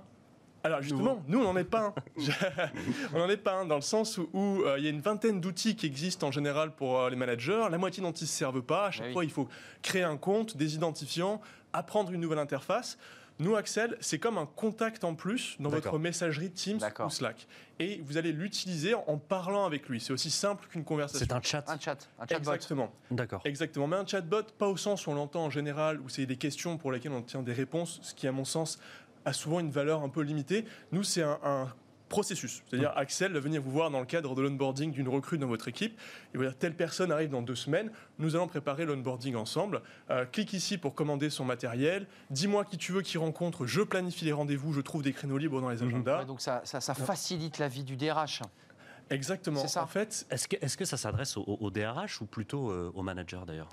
Alors justement, nous, on n'en est pas un. <laughs> <laughs> on n'en est pas un dans le sens où où, euh, il y a une vingtaine d'outils qui existent en général pour euh, les managers. La moitié dont ils ne se servent pas. À chaque Ah oui. fois, il faut créer un compte, des identifiants, apprendre une nouvelle interface. Nous, Axel, c'est comme un contact en plus dans votre messagerie Teams ou Slack. Et vous allez l'utiliser en parlant avec lui. C'est aussi simple qu'une conversation. C'est un chat. Un chat, un chatbot. Exactement. D'accord. Exactement. Mais un chatbot, pas au sens où on l'entend en général, où c'est des questions pour lesquelles on obtient des réponses, ce qui, à mon sens, a souvent une valeur un peu limitée. Nous, c'est un, un processus. C'est-à-dire, Axel va venir vous voir dans le cadre de l'onboarding d'une recrue dans votre équipe. Il va dire, telle personne arrive dans deux semaines, nous allons préparer l'onboarding ensemble. Euh, clique ici pour commander son matériel. Dis-moi qui tu veux qu'il rencontre, je planifie les rendez-vous, je trouve des créneaux libres dans les agendas. Ouais, donc ça, ça- ça facilite la vie du DRH. Exactement. C'est ça. En fait, Est-ce que, est-ce que ça s'adresse au, au DRH ou plutôt euh, au manager d'ailleurs?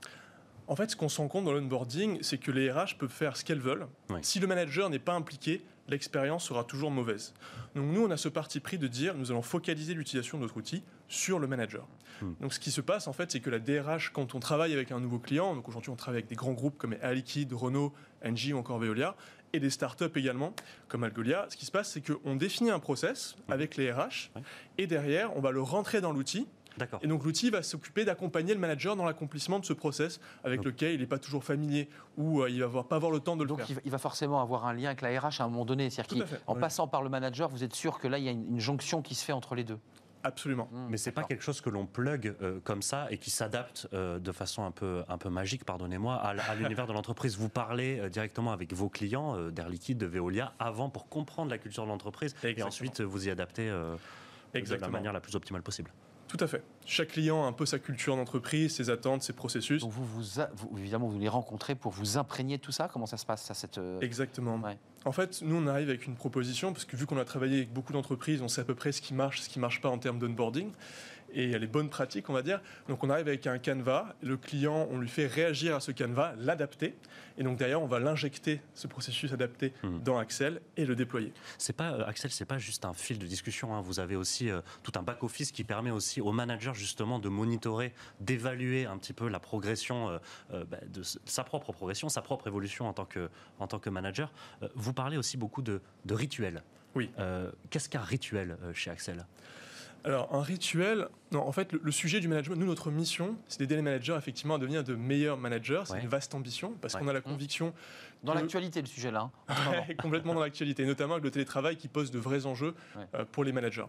En fait, ce qu'on se rend compte dans l'onboarding, c'est que les RH peuvent faire ce qu'elles veulent. Oui. Si le manager n'est pas impliqué, l'expérience sera toujours mauvaise. Donc nous, on a ce parti pris de dire, nous allons focaliser l'utilisation de notre outil sur le manager. Hmm. Donc ce qui se passe, en fait, c'est que la DRH, quand on travaille avec un nouveau client, donc aujourd'hui on travaille avec des grands groupes comme Air Liquide, Renault, Engie ou encore Veolia, et des startups également, comme Algolia, ce qui se passe, c'est qu'on définit un process avec les RH, et derrière, on va le rentrer dans l'outil, D'accord. et donc l'outil va s'occuper d'accompagner le manager dans l'accomplissement de ce process avec Donc- lequel il n'est pas toujours familier ou euh, il va avoir, pas avoir le temps de le Donc faire. il va- il va forcément avoir un lien avec la RH à un moment donné. C'est-à-dire qu'en passant par le manager, vous êtes sûr que là, il y a une, une jonction qui se fait entre les deux. Absolument. Mmh, Mais c'est pas quelque chose que l'on plug euh, comme ça et qui s'adapte euh, de façon un peu, un peu magique, pardonnez-moi, à, l'univers de l'entreprise. Vous parlez euh, directement avec vos clients euh, d'Air Liquide, de Veolia, avant pour comprendre la culture de l'entreprise et ensuite vous y adaptez euh, de la manière la plus optimale possible. Tout à fait. Chaque client a un peu sa culture d'entreprise, ses attentes, ses processus. Donc vous, vous, a- vous- évidemment, vous les rencontrez pour vous imprégner de tout ça Comment ça se passe ça, cette, euh, Exactement. Ouais. En fait, nous, on arrive avec une proposition, parce que vu qu'on a travaillé avec beaucoup d'entreprises, on sait à peu près ce qui marche, ce qui ne marche pas en termes d'onboarding, et les bonnes pratiques, on va dire. Donc, on arrive avec un canevas, le client, on lui fait réagir à ce canevas, l'adapter, et donc derrière, on va l'injecter, ce processus adapté, Mhm. dans Axel et le déployer. C'est pas euh, Axel, c'est pas juste un fil de discussion. hein. Vous avez aussi euh, tout un back office qui permet aussi aux managers justement de monitorer, d'évaluer un petit peu la progression euh, euh, bah, de sa propre progression, sa propre évolution en tant que en tant que manager. Vous parlez aussi beaucoup de, de rituels. Oui. Qu'est-ce qu'un rituel chez Axel? Alors, un rituel, non, en fait, le, le sujet du management, nous, notre mission, c'est d'aider les managers effectivement à devenir de meilleurs managers. C'est Ouais. une vaste ambition, parce Ouais. qu'on a la conviction Dans que- l'actualité, le sujet là. hein, complètement dans l'actualité, notamment avec le télétravail qui pose de vrais enjeux euh, pour les managers.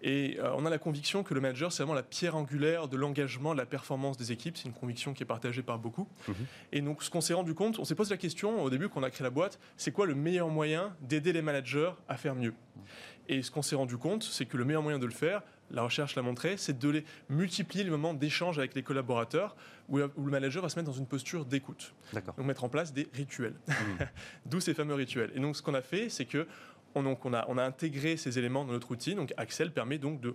Et euh, on a la conviction que le manager, c'est vraiment la pierre angulaire de l'engagement, de la performance des équipes. C'est une conviction qui est partagée par beaucoup. Mhm. Et donc, ce qu'on s'est rendu compte, on s'est posé la question au début qu'on a créé la boîte, c'est quoi le meilleur moyen d'aider les managers à faire mieux? Et ce qu'on s'est rendu compte, c'est que le meilleur moyen de le faire, la recherche l'a montré, c'est de les multiplier les moments d'échange avec les collaborateurs où, où le manager va se mettre dans une posture d'écoute. Donc mettre en place des rituels. Mhm. <laughs> D'où ces fameux rituels. Et donc ce qu'on a fait, c'est que on, donc, on, a, on a intégré ces éléments dans notre outil. Donc Axel permet donc de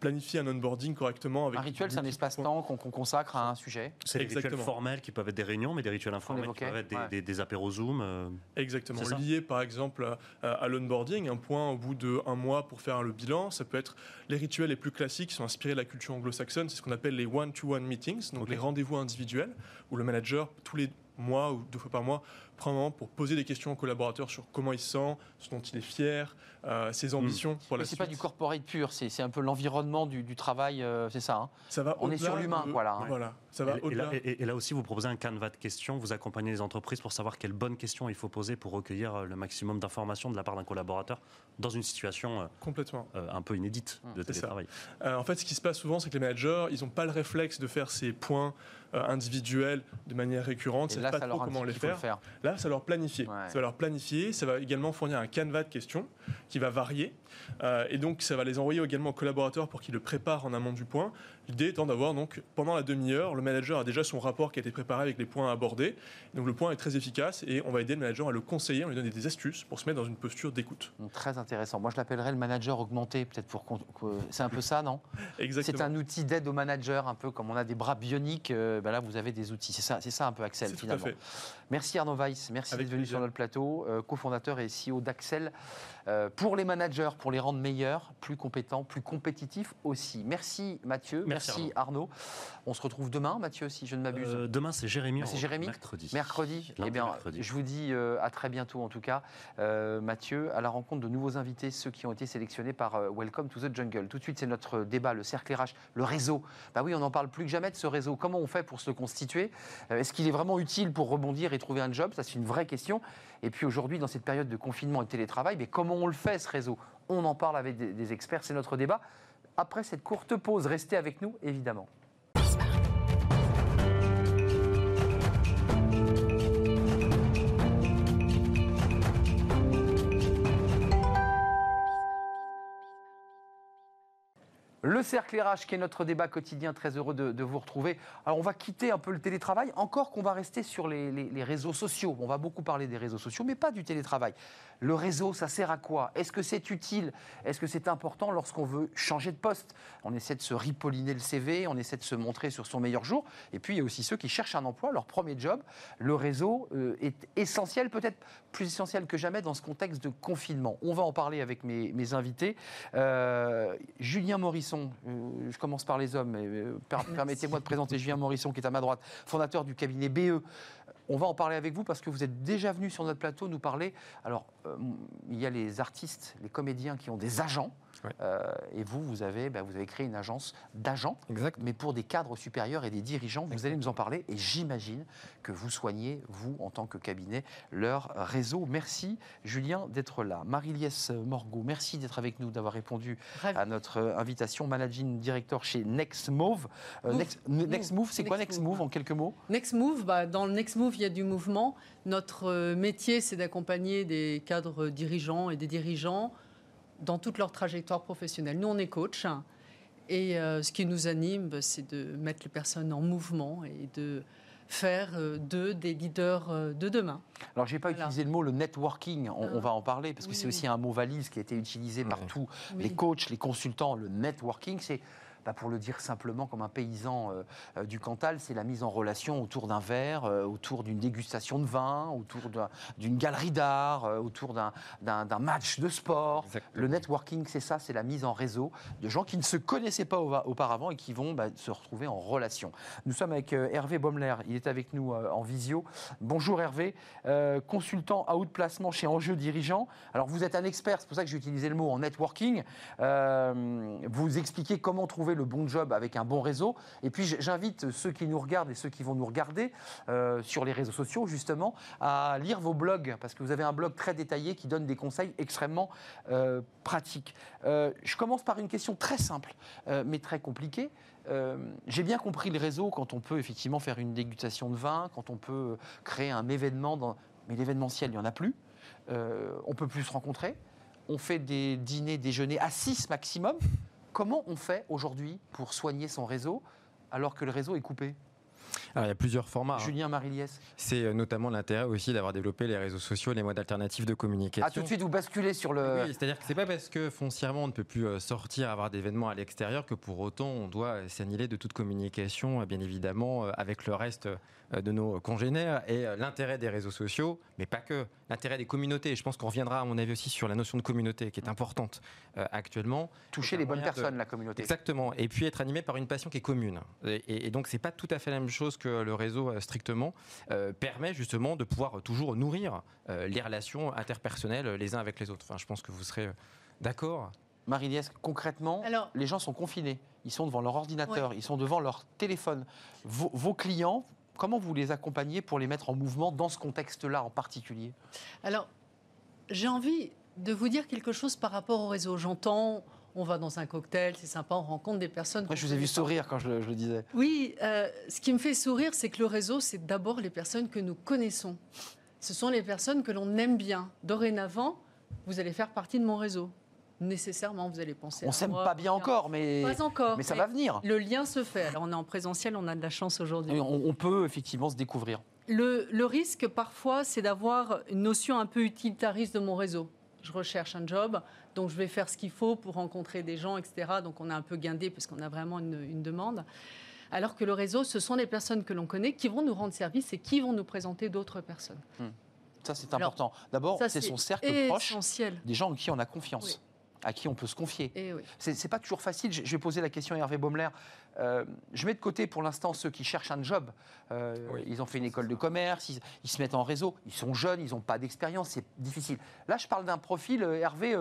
planifier un onboarding correctement. Avec Un rituel, c'est un espace-temps qu'on qu'on consacre à un sujet. C'est des rituels Exactement. formels qui peuvent être des réunions, mais des rituels informels qui peuvent être des, ouais. des, des apéros Zoom. euh, Exactement. C'est ça Lié par exemple à, à l'onboarding, un point au bout d'un mois pour faire le bilan. Ça peut être les rituels les plus classiques qui sont inspirés de la culture anglo-saxonne. C'est ce qu'on appelle les one-to-one meetings, donc les rendez-vous individuels, où le manager, tous les mois ou deux fois par mois, moment pour poser des questions aux collaborateurs sur comment il se sent, ce dont il est fier, euh, ses ambitions pour Mais la c'est suite. pas du corporate pur, c'est c'est un peu l'environnement du, du travail, euh, c'est ça. hein. Ça va On est sur l'humain, de- quoi, là, hein. Voilà, ça va et, et au-delà. là, et- et là aussi, vous proposez un canevas de questions, vous accompagnez les entreprises pour savoir quelles bonnes questions il faut poser pour recueillir euh, le maximum d'informations de la part d'un collaborateur dans une situation euh, Complètement. un peu inédite de C'est ça. télétravail. Euh, en fait, ce qui se passe souvent, c'est que les managers, ils n'ont pas le réflexe de faire ces points individuels de manière récurrente. Savent pas trop comment les faire. faire. Là, ça va leur planifier. Ouais. Ça va leur planifier. Ça va également fournir un canevas de questions qui va varier. Euh, et donc, ça va les envoyer également aux collaborateurs pour qu'ils le préparent en amont du point. L'idée étant d'avoir, donc, pendant la demi-heure, le manager a déjà son rapport qui a été préparé avec les points à aborder. Donc, le point est très efficace et on va aider le manager à le conseiller, on lui donner des astuces pour se mettre dans une posture d'écoute. Très intéressant. Moi, je l'appellerais le manager augmenté, peut-être pour. C'est un peu ça, non? <laughs> C'est Exactement. un outil d'aide au manager, un peu comme on a des bras bioniques. euh, ben là, vous avez des outils. C'est ça, c'est ça un peu Axel, C'est tout à finalement. fait. Merci Arnaud Weiss, merci d'être venu sur notre plateau, euh, cofondateur et CEO d'Axel. euh, pour les managers, pour les rendre meilleurs, plus compétents, plus compétitifs aussi. Merci Mathieu, merci, Merci, Arnaud. On se retrouve demain, Mathieu, si je ne m'abuse. Euh, demain, c'est Jérémy. Ah, c'est Jérémy Mercredi. Mercredi, eh bien, mercredi. je vous dis à très bientôt en tout cas, Mathieu, à la rencontre de nouveaux invités, ceux qui ont été sélectionnés par Welcome to the Jungle. Tout de suite, c'est notre débat, le cercle RH, le réseau. Bah oui, on n'en parle plus que jamais de ce réseau. Comment on fait pour se le constituer Est-ce qu'il est vraiment utile pour rebondir trouver un job Ça, c'est une vraie question. Et puis aujourd'hui, dans cette période de confinement et de télétravail, mais comment on le fait ce réseau? On en parle avec des experts, c'est notre débat. Après cette courte pause, restez avec nous, évidemment. Le cercle RH qui est notre débat quotidien, très heureux de, vous retrouver. Alors on va quitter un peu le télétravail, encore qu'on va rester sur les réseaux sociaux. On va beaucoup parler des réseaux sociaux, mais pas du télétravail. Le réseau, ça sert à quoi? Est-ce que c'est utile? Est-ce que c'est important lorsqu'on veut changer de poste? On essaie de se ripolliner le CV, on essaie de se montrer sur son meilleur jour. Et puis il y a aussi ceux qui cherchent un emploi, leur premier job. Le réseau euh, est essentiel, peut-être plus essentiel que jamais dans ce contexte de confinement. On va en parler avec mes, mes invités. Euh, Julien Morisson, euh, je commence par les hommes, mais, per- <laughs> permettez-moi de présenter Julien Morisson qui est à ma droite, fondateur du cabinet BE. On va en parler avec vous parce que vous êtes déjà venu sur notre plateau nous parler. Alors, euh, il y a les artistes, les comédiens qui ont des agents. Et vous, vous avez, bah, vous avez créé une agence d'agents, mais pour des cadres supérieurs et des dirigeants. Vous allez nous en parler. Et j'imagine que vous soignez, vous, en tant que cabinet, leur réseau. Merci, Julien, d'être là. Marie-Liesse Morgot, merci d'être avec nous, d'avoir répondu à notre invitation. Managing Director chez NextMove. Next, Next Move, c'est quoi Next Move en quelques mots? Next Move, bah, dans le Next Move, il y a du mouvement. Notre euh, métier, c'est d'accompagner des cadres dirigeants et des dirigeants dans toute leur trajectoire professionnelle. Nous, on est coach. Et euh, ce qui nous anime, bah, c'est de mettre les personnes en mouvement et de faire euh, d'eux des leaders de demain. Alors, je n'ai pas utilisé le mot le networking, on, ah. va en parler, parce que c'est aussi un mot valise qui a été utilisé par tous les coachs, les consultants. Le networking, c'est pour le dire simplement comme un paysan euh, euh, du Cantal, c'est la mise en relation autour d'un verre, euh, autour d'une dégustation de vin, autour d'une galerie d'art, autour d'un match de sport. Le networking, c'est ça, c'est la mise en réseau de gens qui ne se connaissaient pas auparavant et qui vont bah, se retrouver en relation. Nous sommes avec Hervé Baumler, il est avec nous en visio. Bonjour Hervé, consultant à haut placement chez Enjeu Dirigeant. Alors vous êtes un expert, c'est pour ça que j'ai utilisé le mot en networking. vous expliquez comment trouver le bon job avec un bon réseau. Et puis j'invite ceux qui nous regardent et ceux qui vont nous regarder euh, sur les réseaux sociaux, justement, à lire vos blogs, parce que vous avez un blog très détaillé qui donne des conseils extrêmement euh, pratiques. Euh, je commence par une question très simple, mais très compliquée. J'ai bien compris le réseau quand on peut effectivement faire une dégustation de vin, quand on peut créer un événement, mais l'événementiel, il n'y en a plus. on peut plus se rencontrer. On fait des dîners, déjeuners à 6 maximum. Comment on fait aujourd'hui pour soigner son réseau alors que le réseau est coupé? Alors, il y a plusieurs formats. Hein. Julien Mariliès. C'est euh, notamment l'intérêt aussi d'avoir développé les réseaux sociaux, les modes alternatifs de communication. Ah, tout de suite, vous basculez sur le. Oui, c'est-à-dire que c'est pas parce que foncièrement on ne peut plus euh, sortir, avoir d'événements à l'extérieur que pour autant on doit s'annihiler de toute communication, bien évidemment, euh, avec le reste euh, de nos congénères et euh, l'intérêt des réseaux sociaux, mais pas que, l'intérêt des communautés. Je pense qu'on reviendra, à mon avis, aussi sur la notion de communauté qui est importante euh, actuellement. Toucher les bonnes personnes, la communauté. Exactement. Et puis être animé par une passion qui est commune. Et, et donc, c'est pas tout à fait la même chose que le réseau, strictement, permet justement de pouvoir toujours nourrir les relations interpersonnelles les uns avec les autres. Enfin, je pense que vous serez d'accord. marie concrètement, les gens sont confinés. Ils sont devant leur ordinateur, ils sont devant leur téléphone. vos clients, Comment vous les accompagnez pour les mettre en mouvement dans ce contexte-là en particulier? Alors, j'ai envie de vous dire quelque chose par rapport au réseau. J'entends, on va dans un cocktail, c'est sympa, on rencontre des personnes. Moi, je vous ai vu sourire quand je le, disais. Oui, euh, ce qui me fait sourire, c'est que le réseau, c'est d'abord les personnes que nous connaissons. Ce sont les personnes que l'on aime bien. Dorénavant, vous allez faire partie de mon réseau nécessairement vous allez penser. On s'aime pas bien encore, mais pas encore, mais ça va venir. Le lien se fait. Alors on est en présentiel, on a de la chance aujourd'hui. On, peut effectivement se découvrir. Le, le risque parfois, c'est d'avoir une notion un peu utilitariste de mon réseau. Je recherche un job, donc je vais faire ce qu'il faut pour rencontrer des gens, etc. Donc on est un peu guindé parce qu'on a vraiment une, demande. Alors que le réseau, ce sont les personnes que l'on connaît qui vont nous rendre service et qui vont nous présenter d'autres personnes. Hmm. Ça, c'est important. D'abord, c'est son cercle proche, des gens en qui on a confiance à qui on peut se confier. Eh c'est pas toujours facile. Je vais poser la question à Hervé Baumler. Euh, je mets de côté pour l'instant ceux qui cherchent un job. Euh, ils ont fait une école de commerce, ils, se mettent en réseau, ils sont jeunes, ils n'ont pas d'expérience, c'est difficile. Là, je parle d'un profil, euh, Hervé,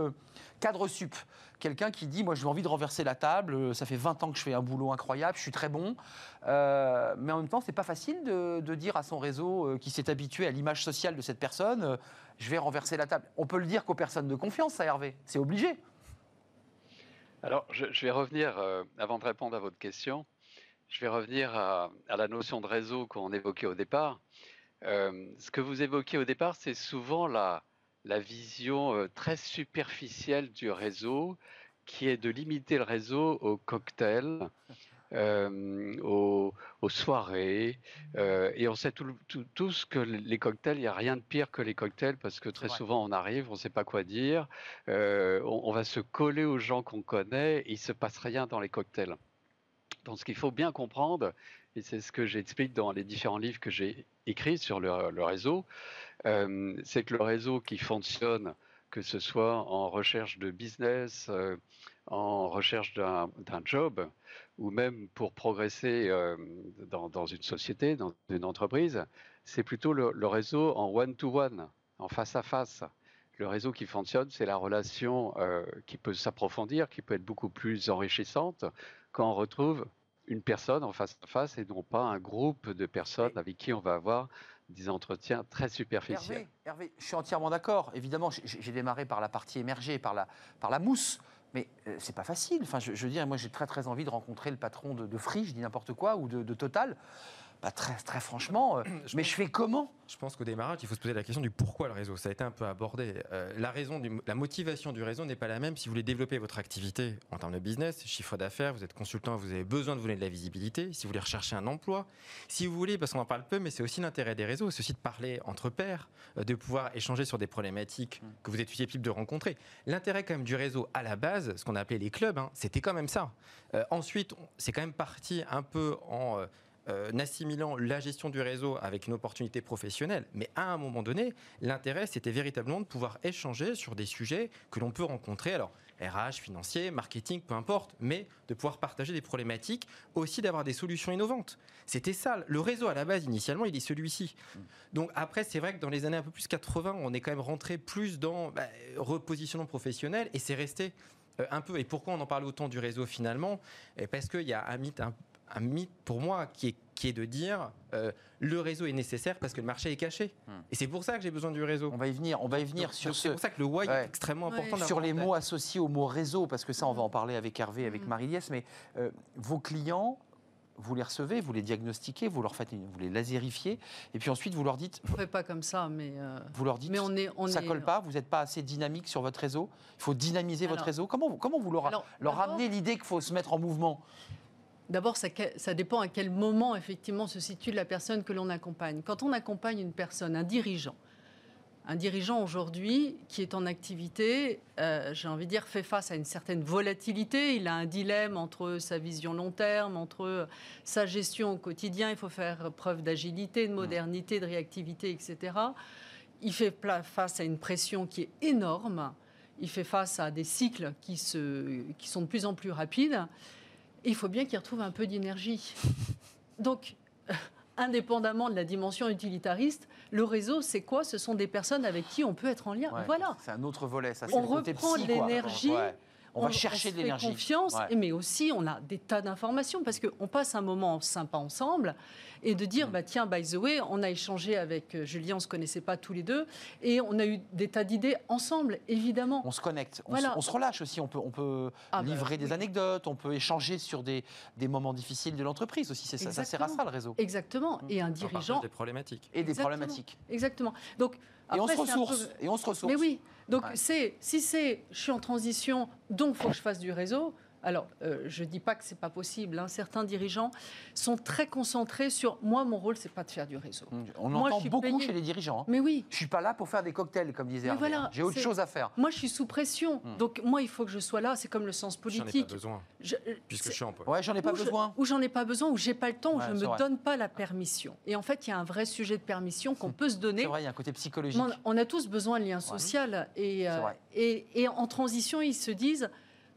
cadre sup. Quelqu'un qui dit, moi j'ai envie de renverser la table, ça fait 20 ans que je fais un boulot incroyable, je suis très bon. mais en même temps, c'est pas facile de, de, dire à son réseau qui s'est habitué à l'image sociale de cette personne, je vais renverser la table. On peut le dire qu'aux personnes de confiance, ça Hervé, c'est obligé. Alors, je, vais revenir, euh, avant de répondre à votre question, je vais revenir à, la notion de réseau qu'on évoquait au départ. Euh, ce que vous évoquez au départ, c'est souvent la, vision euh, très superficielle du réseau, qui est de limiter le réseau au cocktail, euh, aux, soirées. Euh, et on sait tous que les cocktails, il n'y a rien de pire que les cocktails parce que très souvent on arrive, on ne sait pas quoi dire, euh, on, va se coller aux gens qu'on connaît et il ne se passe rien dans les cocktails. Donc ce qu'il faut bien comprendre, et c'est ce que j'explique dans les différents livres que j'ai écrits sur le, le réseau, c'est que le réseau qui fonctionne, que ce soit en recherche de business, en recherche d'un job ou même pour progresser euh, dans, une société, dans une entreprise, c'est plutôt le, réseau en one-to-one, en face-à-face. le réseau qui fonctionne, c'est la relation euh, qui peut s'approfondir, qui peut être beaucoup plus enrichissante quand on retrouve une personne en face à face et non pas un groupe de personnes avec qui on va avoir des entretiens très superficiels. Hervé, Hervé, je suis entièrement d'accord. Évidemment, j'ai- j'ai démarré par la partie émergée, par la, par la mousse. Mais euh, c'est pas facile. Enfin, je, veux dire, moi, j'ai très très envie de rencontrer le patron de, de je dis n'importe quoi, ou de Total. Bah, très, très franchement, euh, <clears throat> mais je fais comment? Je pense qu'au démarrage, il faut se poser la question du pourquoi le réseau. Ça a été un peu abordé. Euh, la, raison du- la motivation du réseau n'est pas la même si vous voulez développer votre activité en termes de business, chiffre d'affaires, vous êtes consultant, vous avez besoin de vous donner de la visibilité, si vous voulez rechercher un emploi, si vous voulez, parce qu'on en parle peu, mais c'est aussi l'intérêt des réseaux, c'est aussi de parler entre pairs, euh, de pouvoir échanger sur des problématiques que vous êtes susceptible de rencontrer. L'intérêt quand même du réseau à la base, ce qu'on a appelé les clubs, hein, c'était quand même ça. Euh, ensuite, c'est quand même parti un peu en... euh, euh, assimilant la gestion du réseau avec une opportunité professionnelle. Mais à un moment donné, l'intérêt, c'était véritablement de pouvoir échanger sur des sujets que l'on peut rencontrer. Alors, RH, financier, marketing, peu importe, mais de pouvoir partager des problématiques, aussi d'avoir des solutions innovantes. C'était ça. Le réseau, à la base, initialement, il est celui-ci. Donc après, c'est vrai que dans les années un peu plus 80, on est quand même rentré plus dans bah, repositionnement professionnel et c'est resté euh, un peu. Et pourquoi on en parle autant du réseau finalement? Eh, Parce qu'il y a un mythe, un mythe pour moi qui est, qui est de dire euh, le réseau est nécessaire parce que le marché est caché. Hmm. Et c'est pour ça que j'ai besoin du réseau. On va y venir, on va y venir Donc, sur donc ce. C'est pour ça que le why Ouais. est extrêmement Ouais. important. sur les mots associés au mot réseau, parce que ça, on va en parler avec Hervé, avec Mhm. Marie-Liès, mais euh, vos clients, vous les recevez, vous les diagnostiquez, vous leur faites, une- vous les lasérifiez, et puis ensuite vous leur dites, On ne fait pas comme ça, mais, euh, vous leur dites, mais on est. On ça est, colle pas, vous n'êtes pas assez dynamique sur votre réseau, il faut dynamiser votre réseau. Comment vous, comment vous leur, Alors, leur amenez l'idée qu'il faut se mettre en mouvement? D'abord, ça, ça dépend à quel moment effectivement se situe la personne que l'on accompagne. Quand on accompagne une personne, un dirigeant, un dirigeant aujourd'hui qui est en activité, euh, j'ai envie de dire, fait face à une certaine volatilité. Il a un dilemme entre sa vision long terme, entre sa gestion au quotidien. Il faut faire preuve d'agilité, de modernité, de réactivité, etc. Il fait face à une pression qui est énorme. Il fait face à des cycles qui, se, qui sont de plus en plus rapides. Il faut bien qu'il retrouve un peu d'énergie. Donc, indépendamment de la dimension utilitariste, le réseau, c'est quoi? Ce sont des personnes avec qui on peut être en lien. Ouais, Voilà. C'est un autre volet, ça. On le côté reprend l'énergie. Ouais. On, va chercher se de fait l'énergie. confiance, Ouais. mais aussi on a des tas d'informations parce qu'on passe un moment sympa ensemble et de Mm. dire bah tiens by the way on a échangé avec euh, Julien, on se connaissait pas tous les deux et on a eu des tas d'idées ensemble évidemment. On se connecte, on, Voilà. se, on se relâche aussi, on peut, on peut Ah bah, livrer des oui. anecdotes, on peut échanger sur des, des moments difficiles de l'entreprise aussi. C'est ça, ça sert à ça le réseau. Exactement. Et un dirigeant des problématiques. Et des Exactement. problématiques. exactement. Donc Et on se peu- ressource. Et on se ressource. Mais oui, donc Ouais. c'est si c'est je suis en transition, donc faut que je fasse du réseau. Alors, euh, je dis pas que c'est pas possible. hein. Certains dirigeants sont très concentrés sur moi. Mon rôle, c'est pas de faire du réseau. On Moi, je entend suis beaucoup payé. chez les dirigeants. hein. Mais oui, Je suis pas là pour faire des cocktails, comme disait Hervé. voilà, hein. J'ai autre chose à faire. moi, je suis sous pression. Hmm. Donc, moi, il faut que je sois là. C'est comme le sens J'en ai pas politique. besoin, Je- euh, puisque je suis en poste. Ouais, j'en ai pas ou je- besoin. Ou j'en ai pas besoin, ou j'ai pas le temps, ou Ouais, je ne me vrai. donne pas la permission. Et en fait, il y a un vrai sujet de permission qu'on <laughs> peut se donner. C'est vrai, il y a un côté psychologique. On, on a tous besoin de lien social. Et, euh, vrai. et, et en transition, ils se disent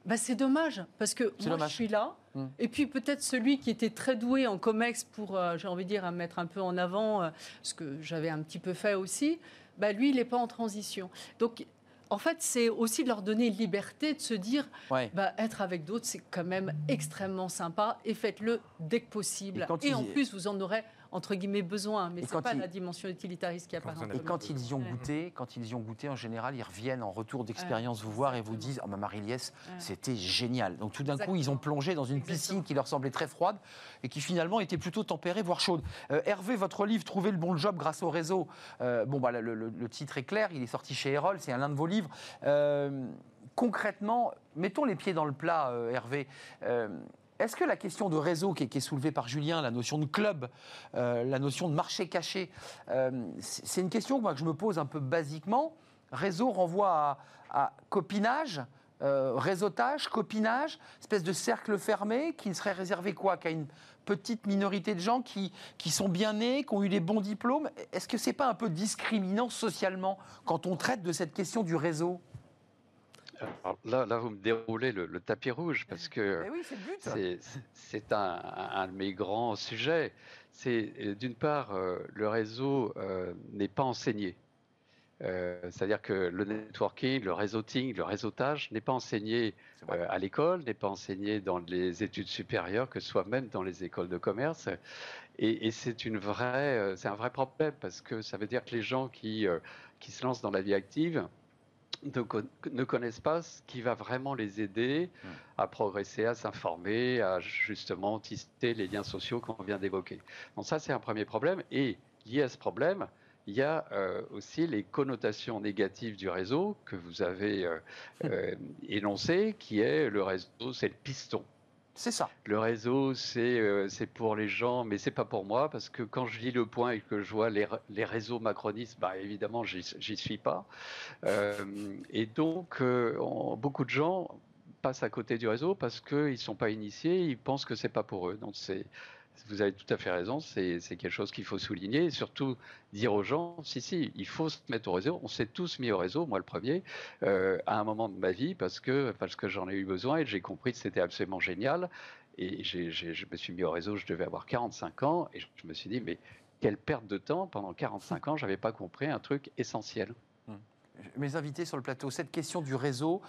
bah, c'est dommage, parce que moi, dommage. je suis là. Mm. Et puis peut-être celui qui était très doué en COMEX pour, euh, j'ai envie de dire, à mettre un peu en avant, euh, ce que j'avais un petit peu fait aussi, bah, lui, il n'est pas en transition. Donc, en fait, c'est aussi de leur donner liberté de se dire, Ouais. bah, être avec d'autres, c'est quand même extrêmement sympa et faites-le dès que possible. Et en plus, vous en aurez entre guillemets besoin, mais c'est quand pas ils- la dimension utilitariste qui apparaît. Et quand ils y ont Ouais. goûté, quand ils y ont goûté, en général, ils reviennent en retour d'expérience vous voir et vous disent "Ah, bah, Marie-Liès, Ouais. c'était génial." Donc tout d'un coup, ils ont plongé dans une piscine qui leur semblait très froide et qui finalement était plutôt tempérée, voire chaude. Euh, Hervé, votre livre "Trouver le bon job grâce au réseau", euh, bon bah le, le- le titre est clair, il est sorti chez Erol, c'est l'un de vos livres. Euh, concrètement, mettons les pieds dans le plat, euh, Hervé. Euh, est-ce que la question de réseau qui est, soulevée par Julien, la notion de club, euh, la notion de marché caché, euh, c'est une question que je me pose un peu basiquement. Réseau renvoie à, copinage, euh, réseautage, copinage, espèce de cercle fermé qui ne serait réservé Qu'à une petite minorité de gens qui, qui sont bien nés, qui ont eu les bons diplômes? Est-ce que c'est pas un peu discriminant socialement quand on traite de cette question du réseau? Alors là, là, vous me déroulez le, le tapis rouge parce que <laughs> oui, c'est un, un de mes grands sujets. C'est euh, d'une part, euh, le réseau euh, n'est pas enseigné. Euh, C'est-à-dire que le networking, le réseauting, le réseautage n'est pas enseigné à l'école, n'est pas enseigné dans les études supérieures, que ce soit même dans les écoles de commerce. Et, et c'est une vraie, c'est un vrai problème parce que ça veut dire que les gens qui, qui se lancent dans la vie active ne, con- ne connaissent pas ce qui va vraiment les aider Hmm. à progresser, à s'informer, à justement tisser les liens sociaux qu'on vient d'évoquer. Donc ça, c'est un premier problème. Et lié à ce problème, il y a euh, aussi les connotations négatives du réseau que vous avez euh, <laughs> euh, énoncées, qui est le réseau, c'est le piston. C'est ça. Le réseau, c'est euh, pour les gens, mais c'est pas pour moi, parce que quand je lis le point et que je vois les, les réseaux macronistes, bah, évidemment, j'y suis pas. Euh, et donc, euh, beaucoup de gens passent à côté du réseau parce qu'ils ne sont pas initiés, ils pensent que c'est pas pour eux. Donc, c'est vous avez tout à fait raison, c'est quelque chose qu'il faut souligner et surtout dire aux gens, si, si, il faut se mettre au réseau. On s'est tous mis au réseau, moi le premier, euh, à un moment de ma vie parce que, j'en ai eu besoin et j'ai compris que c'était absolument génial. Et je me suis mis au réseau, je devais avoir 45 ans et je me suis dit, mais quelle perte de temps, pendant 45 ans, j'avais pas compris un truc essentiel. Mes invités sur le plateau, cette question du réseau,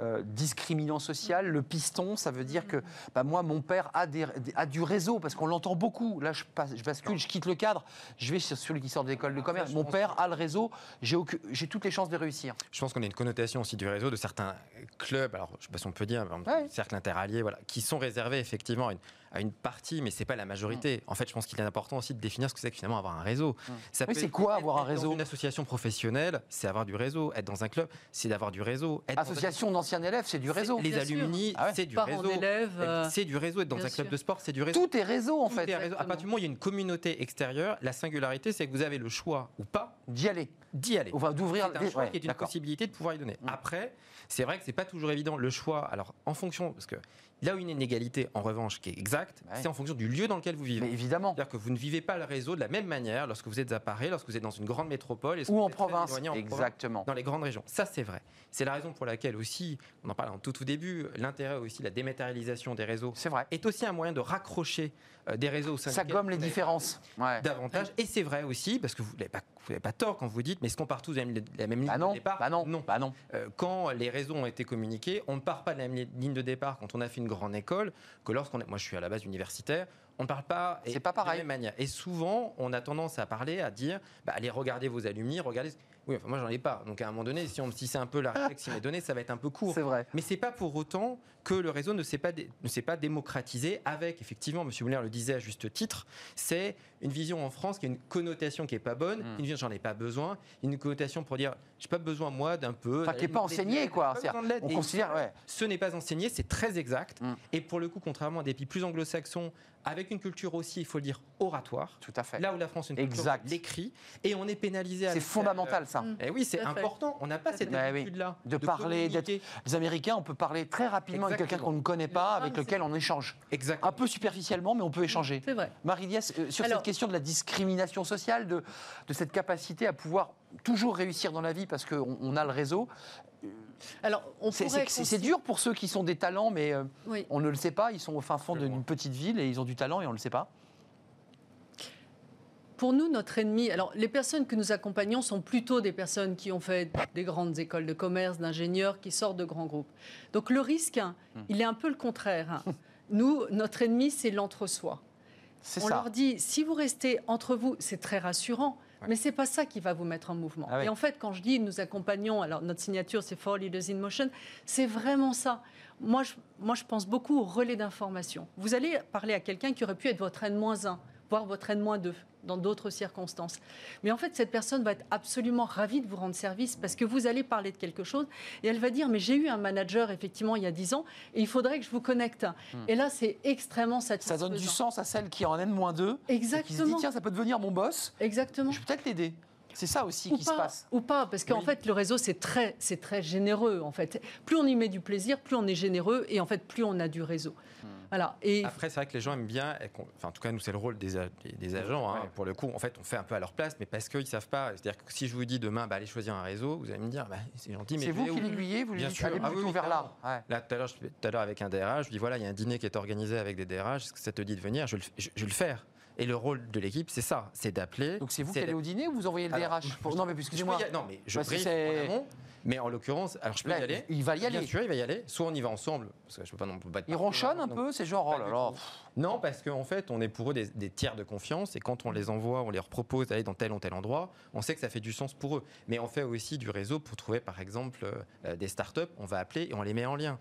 euh, discriminant social, le piston, ça veut dire que bah, moi, mon père a, des- a du réseau, parce qu'on l'entend beaucoup. Là, je, passe, je bascule, je quitte le cadre, je vais sur celui qui sort de l'école de commerce. Mon père a le réseau, j'ai toutes les chances de réussir. Je pense qu'on a une connotation aussi du réseau de certains clubs, alors je ne sais pas si on peut dire, Ouais. cercles interalliés, voilà, qui sont réservés effectivement à une, à une partie, mais c'est pas la majorité. En fait, je pense qu'il est important aussi de définir ce que c'est que finalement avoir un réseau. Ça Oui, peut c'est quoi avoir un réseau une association professionnelle, c'est avoir du réseau. Être dans un club, c'est d'avoir du réseau. Être Association d'anciens élèves, c'est du réseau. Les alumni, Ah ouais. c'est du Parents réseau. d'élèves, euh, C'est du réseau. Être dans bien un club de sport, c'est du réseau. Tout est réseau, en Tout fait. est réseau. À partir du moment où il y a une communauté extérieure, la singularité, c'est que vous avez le choix ou pas D'y aller. d'y aller. Enfin, d'ouvrir. Un choix ouais, qui est une possibilité de pouvoir y donner. Mm. Après, c'est vrai que c'est pas toujours évident le choix. Alors, en fonction, parce que là où il y a une inégalité, en revanche, qui est exacte, Ouais. c'est en fonction du lieu dans lequel vous vivez. Mais évidemment. C'est-à-dire que vous ne vivez pas le réseau de la même manière lorsque vous êtes à Paris, lorsque vous êtes dans une grande métropole, et Ou en province. en province, Exactement. dans les grandes régions. Ça, c'est vrai. C'est la raison pour laquelle aussi, on en parle en tout tout début, l'intérêt aussi, la dématérialisation des réseaux C'est vrai. est aussi un moyen de raccrocher euh, des réseaux au sein Ça gomme les différences. Ouais. davantage. Et c'est vrai aussi, parce que vous n'avez pas, tort quand vous dites, mais est-ce qu'on part tous de la même, la même ligne Bah de non, départ? Bah non, non. bah non. Euh, quand les réseaux ont été communiqués, on ne part pas de la même ligne de départ quand on a fait une grande école que lorsqu'on est. Moi, je suis à la base universitaire. On ne parle pas C'est pas de pareil. la même manière. Et souvent, on a tendance à parler, à dire bah, allez regarder vos alumni, regardez. Oui, enfin, moi, j'en ai pas. Donc, à un moment donné, si, on, si c'est un peu la réflexion qui m'est donnée, ça va être un peu court. C'est vrai. Mais c'est pas pour autant que le réseau ne s'est pas, dé- ne s'est pas démocratisé avec, effectivement, M. Muller le disait à juste titre, c'est une vision en France qui a une connotation qui est pas bonne, Mm. une vision j'en ai pas besoin, une connotation pour dire j'ai pas besoin moi d'un peu. Enfin, qui n'est pas enseigné, quoi. pas de. On Et considère, ouais. ce n'est pas enseigné, c'est très exact. Mm. Et pour le coup, contrairement à des pays plus anglo-saxons, avec une culture aussi, il faut le dire, oratoire. Tout à fait. Là où la France a une culture l'écrit, et on est pénalisé. C'est fondamental, ça. Mm. Eh oui, c'est important. On n'a pas cette oui. habitude-là. De parler, d'être-. Les Américains, on peut parler très rapidement avec quelqu'un qu'on ne connaît pas, avec lequel on échange. Exactement. Un peu superficiellement, mais on peut échanger. C'est vrai. Marie-Liès, euh, sur Alors- cette question de la discrimination sociale, de, de cette capacité à pouvoir toujours réussir dans la vie parce qu'on on a le réseau, Alors, on c'est pourrait c'est- dur pour ceux qui sont des talents, mais euh, Oui. on ne le sait pas. Ils sont au fin fond d'une petite ville et ils ont du talent et on ne le sait pas. Pour nous, notre ennemi, alors les personnes que nous accompagnons sont plutôt des personnes qui ont fait des grandes écoles de commerce, d'ingénieurs, qui sortent de grands groupes. Donc le risque, hein, Hmm. il est un peu le contraire. hein. <laughs> Nous, notre ennemi, c'est l'entre-soi. C'est On ça. leur dit, si vous restez entre vous, c'est très rassurant, mais c'est pas ça qui va vous mettre en mouvement. Ah ouais. Et en fait, quand je dis nous accompagnons, alors notre signature c'est For Leaders in Motion, c'est vraiment ça. Moi je, moi, je pense beaucoup au relais d'information. Vous allez parler à quelqu'un qui aurait pu être votre N-1, voire votre N-2 dans d'autres circonstances. Mais en fait, cette personne va être absolument ravie de vous rendre service parce que vous allez parler de quelque chose et elle va dire mais j'ai eu un manager effectivement il y a 10 ans et il faudrait que je vous connecte. Et là, c'est extrêmement Hmm. Ça satisfaisant. donne du sens à celle qui en N-2 et qui se dit Exactement. tiens, ça peut devenir mon boss, Exactement. je vais peut-être l'aider. C'est ça aussi Ou qui se pas, passe. ou pas, parce qu'en Oui. fait, le réseau, c'est très, c'est très généreux, en fait. Plus on y met du plaisir, plus on est généreux, et en fait, plus on a du réseau. Hmm. Voilà. Et Après, c'est vrai que les gens aiment bien, enfin, en tout cas, nous, c'est le rôle des, a- des- des agents. hein, Ouais. Pour le coup, en fait, on fait un peu à leur place, mais parce qu'ils ne savent pas. C'est-à-dire que si je vous dis demain, bah, allez choisir un réseau, vous allez me dire, bah, c'est gentil, mais C'est vous qui l'aiguillez, vous lui dites allez Ah plutôt vers là. Ouais. Là, tout à l'heure, je- tout à l'heure avec un DRH, je lui dis voilà, il y a un dîner qui est organisé avec des DRH, est-ce que ça te dit de venir? Je vais le faire. Et le rôle de l'équipe, c'est ça, c'est d'appeler. Donc c'est vous qui allez au dîner ou vous envoyez le Alors, DRH pour- Non, mais excusez-moi. Non, mais je brief en amont, Mais en l'occurrence, alors je peux Là, y aller. il va y aller. Bien sûr, il va y aller. Soit on y va ensemble, parce que je peux pas non plus battre. Il ronchonne un Non. peu, c'est genre, oh là. Non, parce qu'en fait, on est pour eux des, des tiers de confiance et quand on les envoie, on leur propose d'aller dans tel ou tel endroit, on sait que ça fait du sens pour eux. Mais on fait aussi du réseau pour trouver, par exemple, euh, des startups, on va appeler et on les met en lien.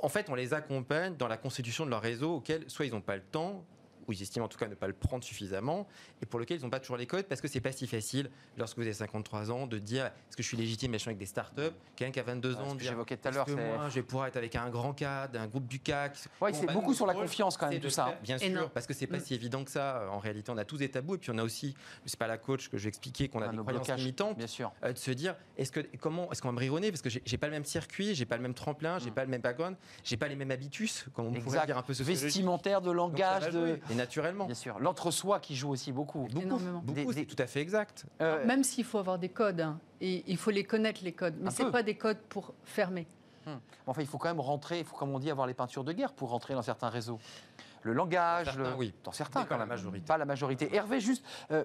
En fait, on les accompagne dans la constitution de leur réseau auquel soit ils n'ont pas le temps, ou ils estiment en tout cas ne pas le prendre suffisamment, et pour lequel ils n'ont pas toujours les codes, parce que c'est pas si facile, lorsque vous avez 53 ans, de dire est-ce que je suis légitime à avec des startups Quelqu'un qui a 22 Ouais, ans, ce de que dire j'évoquais tout à l'heure, que c'est- moi, je vais pouvoir être avec un grand cadre, un groupe du CAC. Ouais, Bon, c'est bah, beaucoup nous, sur la confiance quand même tout de ça. faire- Bien sûr, parce que c'est pas Mm. si évident que ça. En réalité, on a tous des tabous et puis on a aussi, c'est pas la coach que je vais expliquer qu'on a a des nos croyances limitantes. Bien sûr. euh, de se dire est-ce que comment est-ce qu'on va me rayonner parce que j'ai j'ai pas le même circuit, j'ai pas le même tremplin, j'ai Mm. pas le même background, j'ai pas les mêmes habitus comme on pourrait Exact. dire un peu sociologique. Vestimentaire, de langage, de. Naturellement. Bien sûr. L'entre-soi qui joue aussi beaucoup. Beaucoup, Énormément. beaucoup, c'est tout à fait exact. Euh, Même s'il faut avoir des codes, hein, et il faut les connaître, les codes. Mais ce peu. pas des codes pour fermer. Enfin, il faut quand même rentrer, il faut, comme on dit, avoir les peintures de guerre pour rentrer dans certains réseaux. Le langage, Dans certains, le- oui. dans certains Mais pas quand la majorité. Pas la majorité. Hervé, juste, euh,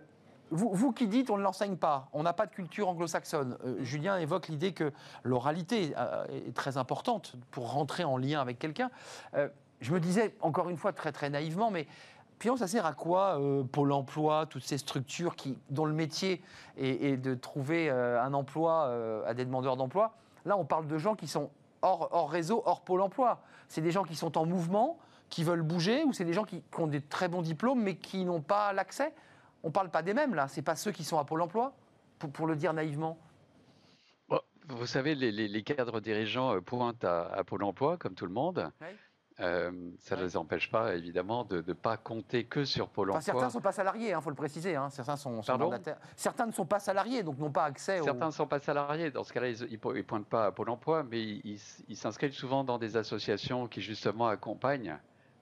vous, vous qui dites on ne l'enseigne pas, on n'a pas de culture anglo-saxonne. Euh, Julien évoque l'idée que l'oralité euh, est très importante pour rentrer en lien avec quelqu'un. Euh, je me disais, encore une fois, très très naïvement, mais Finalement, ça sert à quoi euh, Pôle emploi, toutes ces structures qui, dont le métier est, est de trouver euh, un emploi euh, à des demandeurs d'emploi? Là, on parle de gens qui sont hors, hors réseau, hors Pôle emploi. C'est des gens qui sont en mouvement, qui veulent bouger, ou c'est des gens qui, qui ont des très bons diplômes, mais qui n'ont pas l'accès? On ne parle pas des mêmes, là. Ce pas ceux qui sont à Pôle emploi, pour, pour le dire naïvement. Vous savez, les, les- les cadres dirigeants euh, pointent à, à Pôle emploi, comme tout le monde. Oui. Euh, ça ne les empêche pas, évidemment, de ne pas compter que sur Pôle Enfin, emploi. certains ne sont pas salariés, il faut le préciser. hein. Certains sont, sont. Certains ne sont pas salariés, donc n'ont pas accès au... Certains ne sont pas salariés. Dans ce cas-là, ils ne pointent pas à Pôle emploi, mais ils s'inscrivent souvent dans des associations qui, justement, accompagnent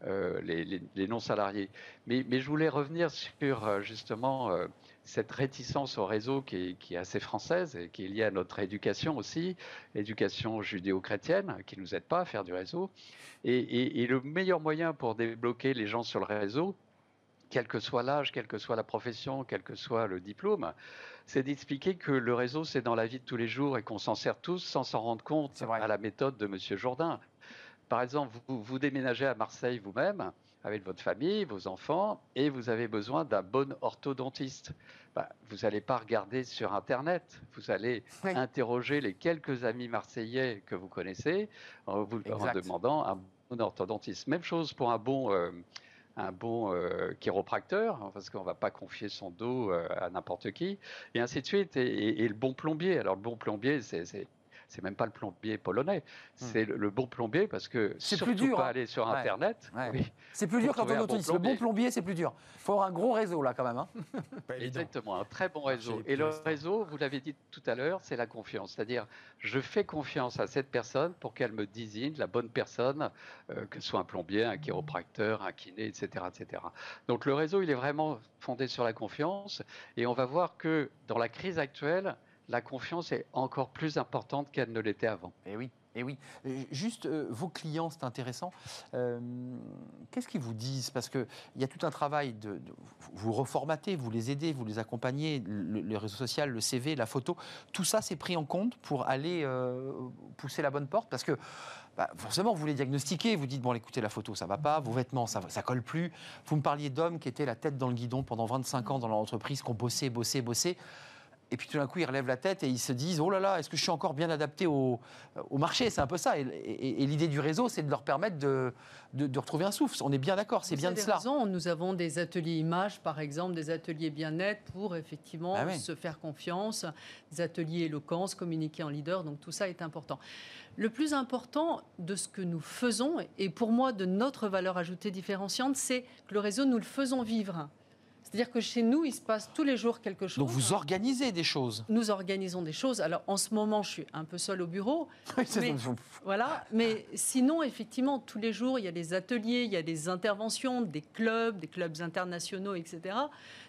euh, les, les- les non-salariés. Mais, mais je voulais revenir sur, euh, justement, euh, cette réticence au réseau qui est, qui est assez française et qui est liée à notre éducation aussi, l'éducation judéo-chrétienne, qui ne nous aide pas à faire du réseau. Et, et- et le meilleur moyen pour débloquer les gens sur le réseau, quel que soit l'âge, quelle que soit la profession, quel que soit le diplôme, c'est d'expliquer que le réseau, c'est dans la vie de tous les jours et qu'on s'en sert tous sans s'en rendre compte à la méthode de M. Jourdain. Par exemple, vous, vous déménagez à Marseille vous-même, avec votre famille, vos enfants, et vous avez besoin d'un bon orthodontiste. Bah, vous n'allez pas regarder sur Internet, vous allez Oui. interroger les quelques amis marseillais que vous connaissez en vous en demandant un bon orthodontiste. Même chose pour un bon, euh, un bon euh, chiropracteur, hein, parce qu'on ne va pas confier son dos euh, à n'importe qui, et ainsi de suite. Et, et- et le bon plombier. Alors, le bon plombier, c'est. C'est même pas le plombier polonais, c'est le, le bon plombier parce que Hmm. C'est plus dur, pas hein. aller sur. Internet. Ouais. Oui, C'est plus dur quand on un bon le bon plombier. c'est plus dur. Il faut avoir un gros réseau, là, quand même. hein. <laughs> Exactement, un très bon réseau. Et le réseau, vous l'avez dit tout à l'heure, c'est la confiance. C'est-à-dire, je fais confiance à cette personne pour qu'elle me désigne la bonne personne, euh, que ce soit un plombier, un chiropracteur, un kiné, etc., etc. Donc le réseau, il est vraiment fondé sur la confiance. Et on va voir que dans la crise actuelle, la confiance est encore plus importante qu'elle ne l'était avant. Eh oui, eh oui. Euh, Juste, euh, vos clients, c'est intéressant. Euh, Qu'est-ce qu'ils vous disent? Parce qu'il y a tout un travail de, Vous reformatez, vous les aidez, vous les accompagnez, le, réseau social, le CV, la photo, tout ça, c'est pris en compte pour aller pousser la bonne porte? Parce que bah, forcément, vous les diagnostiquez, vous dites, bon, écoutez, la photo, ça va pas, vos vêtements, ça, ça colle plus. Vous me parliez d'hommes qui étaient la tête dans le guidon pendant 25 ans dans leur entreprise, qui ont bossé, bossé, bossé. Et puis tout d'un coup, ils relèvent la tête et ils se disent Oh là là, est-ce que je suis encore bien adapté au, au marché? C'est un peu ça. Et, et- et l'idée du réseau, c'est de leur permettre de, de- de retrouver un souffle. On est bien d'accord, c'est bien de cela. raison, nous avons des ateliers images, par exemple, des ateliers bien-être pour effectivement Ah oui. se faire confiance, des ateliers éloquence, communiquer en leader, donc tout ça est important. Le plus important de ce que nous faisons, et pour moi de notre valeur ajoutée différenciante, c'est que le réseau, nous le faisons vivre. C'est-à-dire que chez nous, il se passe tous les jours quelque chose. Donc vous organisez des choses. Nous organisons des choses. Alors en ce moment, je suis un peu seule au bureau, <laughs> Oui, c'est- Mais- voilà. Mais sinon, effectivement, tous les jours, il y a des ateliers, il y a des interventions, des clubs, des clubs internationaux, etc.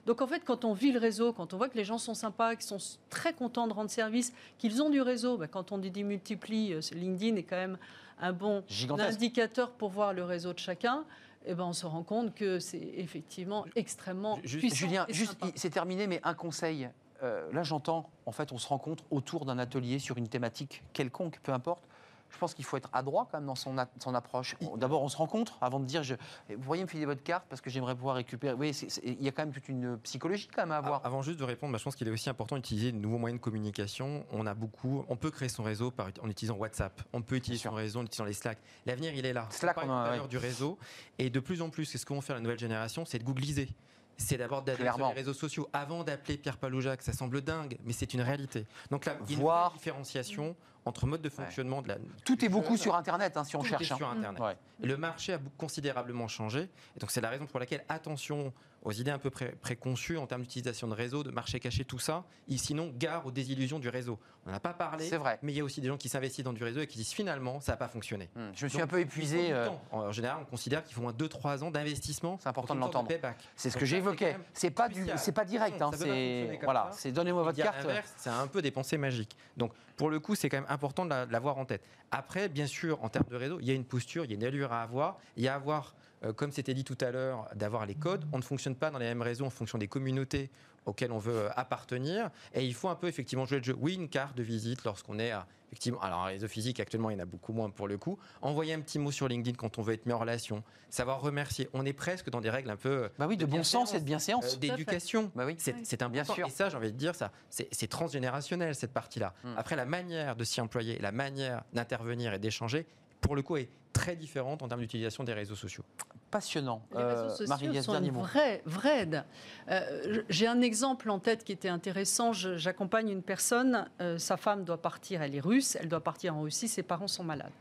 Donc, en fait, quand on vit le réseau, quand on voit que les gens sont sympas, qu'ils sont très contents de rendre service, qu'ils ont du réseau, bah, quand on dit démultiplie, euh, LinkedIn est quand même un bon Gigantesque. indicateur pour voir le réseau de chacun. Eh ben, on se rend compte que c'est effectivement extrêmement puissant Julien, et juste, sympa. c'est terminé, mais un conseil. Euh, là, j'entends, en fait, on se rencontre autour d'un atelier sur une thématique quelconque, peu importe. Je pense qu'il faut être adroit quand même dans son, approche. On- D'abord, on se rencontre avant de dire je, Vous pourriez me filer votre carte parce que j'aimerais pouvoir récupérer. Oui, il y a quand même toute une psychologie quand même à avoir. Avant juste de répondre, bah, je pense qu'il est aussi important d'utiliser de nouveaux moyens de communication. On a beaucoup, on peut créer son réseau par, en utilisant WhatsApp. On peut utiliser son réseau en utilisant les Slack. L'avenir, il est là. Slack, on on a- ouais. du réseau. Et de plus en plus, c'est ce qu'on fait la nouvelle génération, c'est de googliser. C'est d'abord d'aller sur les réseaux sociaux avant d'appeler Pierre Paloujac. Ça semble dingue, mais c'est une réalité. Donc là, il y a une Voir- vraie différenciation entre mode de fonctionnement de la. Tout est beaucoup jeune. sur Internet hein, si on Tout cherche. est sur hein. Internet. Ouais. Le marché a considérablement changé. Et donc, c'est la raison pour laquelle, attention aux idées un peu pré- préconçues en termes d'utilisation de réseau, de marché caché, tout ça. Et sinon, gare aux désillusions du réseau. On n'en a pas parlé. C'est vrai. Mais il y a aussi des gens qui s'investissent dans du réseau et qui disent finalement, ça n'a pas fonctionné. Hmm, Je me suis Donc, un peu épuisé. euh. En général, on considère qu'il faut moins 2-3 ans d'investissement. C'est important de l'entendre. payback. C'est ce Donc que j'évoquais. C'est pas du, pas direct. Hein, c'est voilà, donnez-moi votre carte. c'est un peu des pensées magiques. Donc, pour le coup, c'est quand même important de la- de l'avoir en tête. Après, bien sûr, en termes de réseau, il y a une posture, il y a une allure à avoir. Il y a à avoir, euh, comme c'était dit tout à l'heure, d'avoir les codes. On ne fonctionne pas dans les mêmes réseaux en fonction des communautés auxquelles on veut euh, appartenir. Et il faut un peu effectivement jouer le jeu. Oui, une carte de visite lorsqu'on est à, effectivement. Alors, un réseau physique, actuellement, il y en a beaucoup moins pour le coup. Envoyer un petit mot sur LinkedIn quand on veut être mis en relation. Savoir remercier. On est presque dans des règles un peu. euh, Bah oui, de bon sens et de bienséance. euh, d'éducation. Bah oui. C'est c'est Bien sûr. Et ça, j'ai envie de dire, ça, c'est c'est transgénérationnel cette partie-là. Hmm. Après, la manière de s'y employer, la manière d'intervenir et d'échanger, pour le coup, est très différente en termes d'utilisation des réseaux sociaux. Passionnant. Les réseaux Euh, sociaux sont une vraie, vraie aide. Euh, J'ai un exemple en tête qui était intéressant. J'accompagne une personne, euh, sa femme doit partir, elle est russe, elle doit partir en Russie, ses parents sont malades.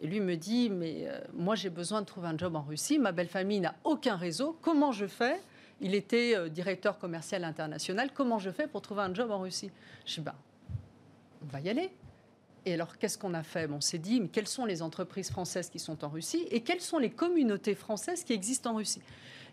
Et lui me dit, mais euh, moi j'ai besoin de trouver un job en Russie, ma belle famille n'a aucun réseau, comment je fais? Il était euh, directeur commercial international, comment je fais pour trouver un job en Russie? Je dis, ben, on va y aller. Et alors, qu'est-ce qu'on a fait? On s'est dit, mais quelles sont les entreprises françaises qui sont en Russie et quelles sont les communautés françaises qui existent en Russie?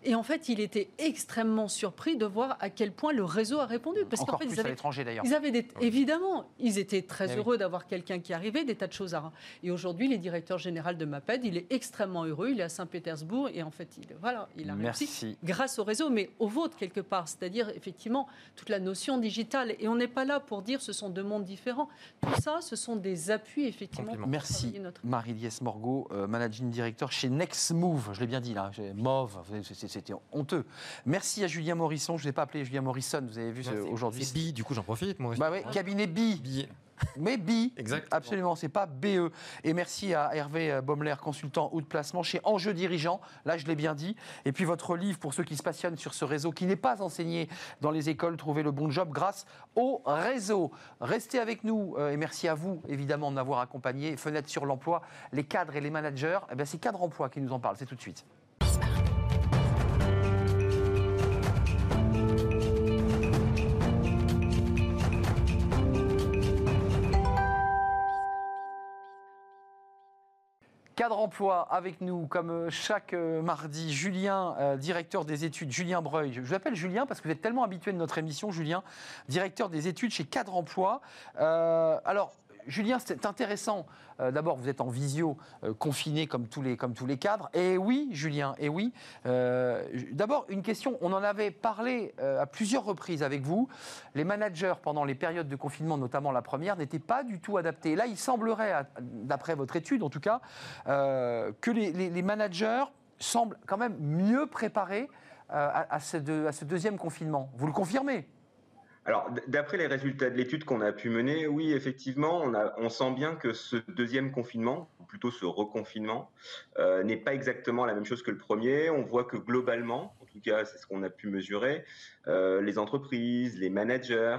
Et en fait, il était extrêmement surpris de voir à quel point le réseau a répondu. Parce qu'en fait, plus ils à avaient, l'étranger d'ailleurs. ils avaient des, évidemment, ils étaient très Eh oui. heureux d'avoir quelqu'un qui arrivait, des tas de choses à. Et aujourd'hui, il est directeur général de MAPED, il est extrêmement heureux, il est à Saint-Pétersbourg et en fait, il, voilà, il a réussi Merci. grâce au réseau, mais au vôtre quelque part, c'est-à-dire effectivement toute la notion digitale. Et on n'est pas là pour dire ce sont deux mondes différents. Tout ça, ce sont des appuis effectivement. Merci notre- Marie-Liesse Morgot, euh, managing director chez Nextmove. Je l'ai bien dit là, Move, c'est- c'était honteux. Merci à Julien Morisson, je ne l'ai pas appelé Julien Morrison, vous avez vu aujourd'hui. C'est bi, du coup, j'en profite. Moi aussi. Bah ouais, cabinet B, Bi. mais B, Exactement. absolument, c'est pas BE. Et merci à Hervé Baumler, consultant haut de placement chez Enjeu Dirigeant, là je l'ai bien dit. Et puis votre livre pour ceux qui se passionnent sur ce réseau qui n'est pas enseigné dans les écoles, Trouver le bon job grâce au réseau. Restez avec nous euh, et merci à vous évidemment de m'avoir accompagné. Fenêtre sur l'emploi, les cadres et les managers, eh bien, c'est Cadre Emploi qui nous en parle, c'est tout de suite. Cadre emploi avec nous, comme euh, chaque euh, mardi, Julien, euh, directeur des études, Julien Breuil. Je vous appelle Julien parce que vous êtes tellement habitué de notre émission, Julien, directeur des études chez Cadre emploi. Alors, Julien, c'est intéressant. Euh, D'abord, vous êtes en visio, euh, confiné comme tous, les, cadres. Et oui, Julien, et oui. Euh, D'abord, une question. On en avait parlé à plusieurs reprises avec vous. Les managers, pendant les périodes de confinement, notamment la première, n'étaient pas du tout adaptés. Là, il semblerait, d'après votre étude en tout cas, que les, managers semblent quand même mieux préparés à ce deuxième confinement. Vous le confirmez? Alors, d'après les résultats de l'étude qu'on a pu mener, oui, effectivement, on, sent bien que ce deuxième confinement, ou plutôt ce reconfinement, euh, n'est pas exactement la même chose que le premier. On voit que globalement, en tout cas, c'est ce qu'on a pu mesurer, euh, les entreprises, les managers,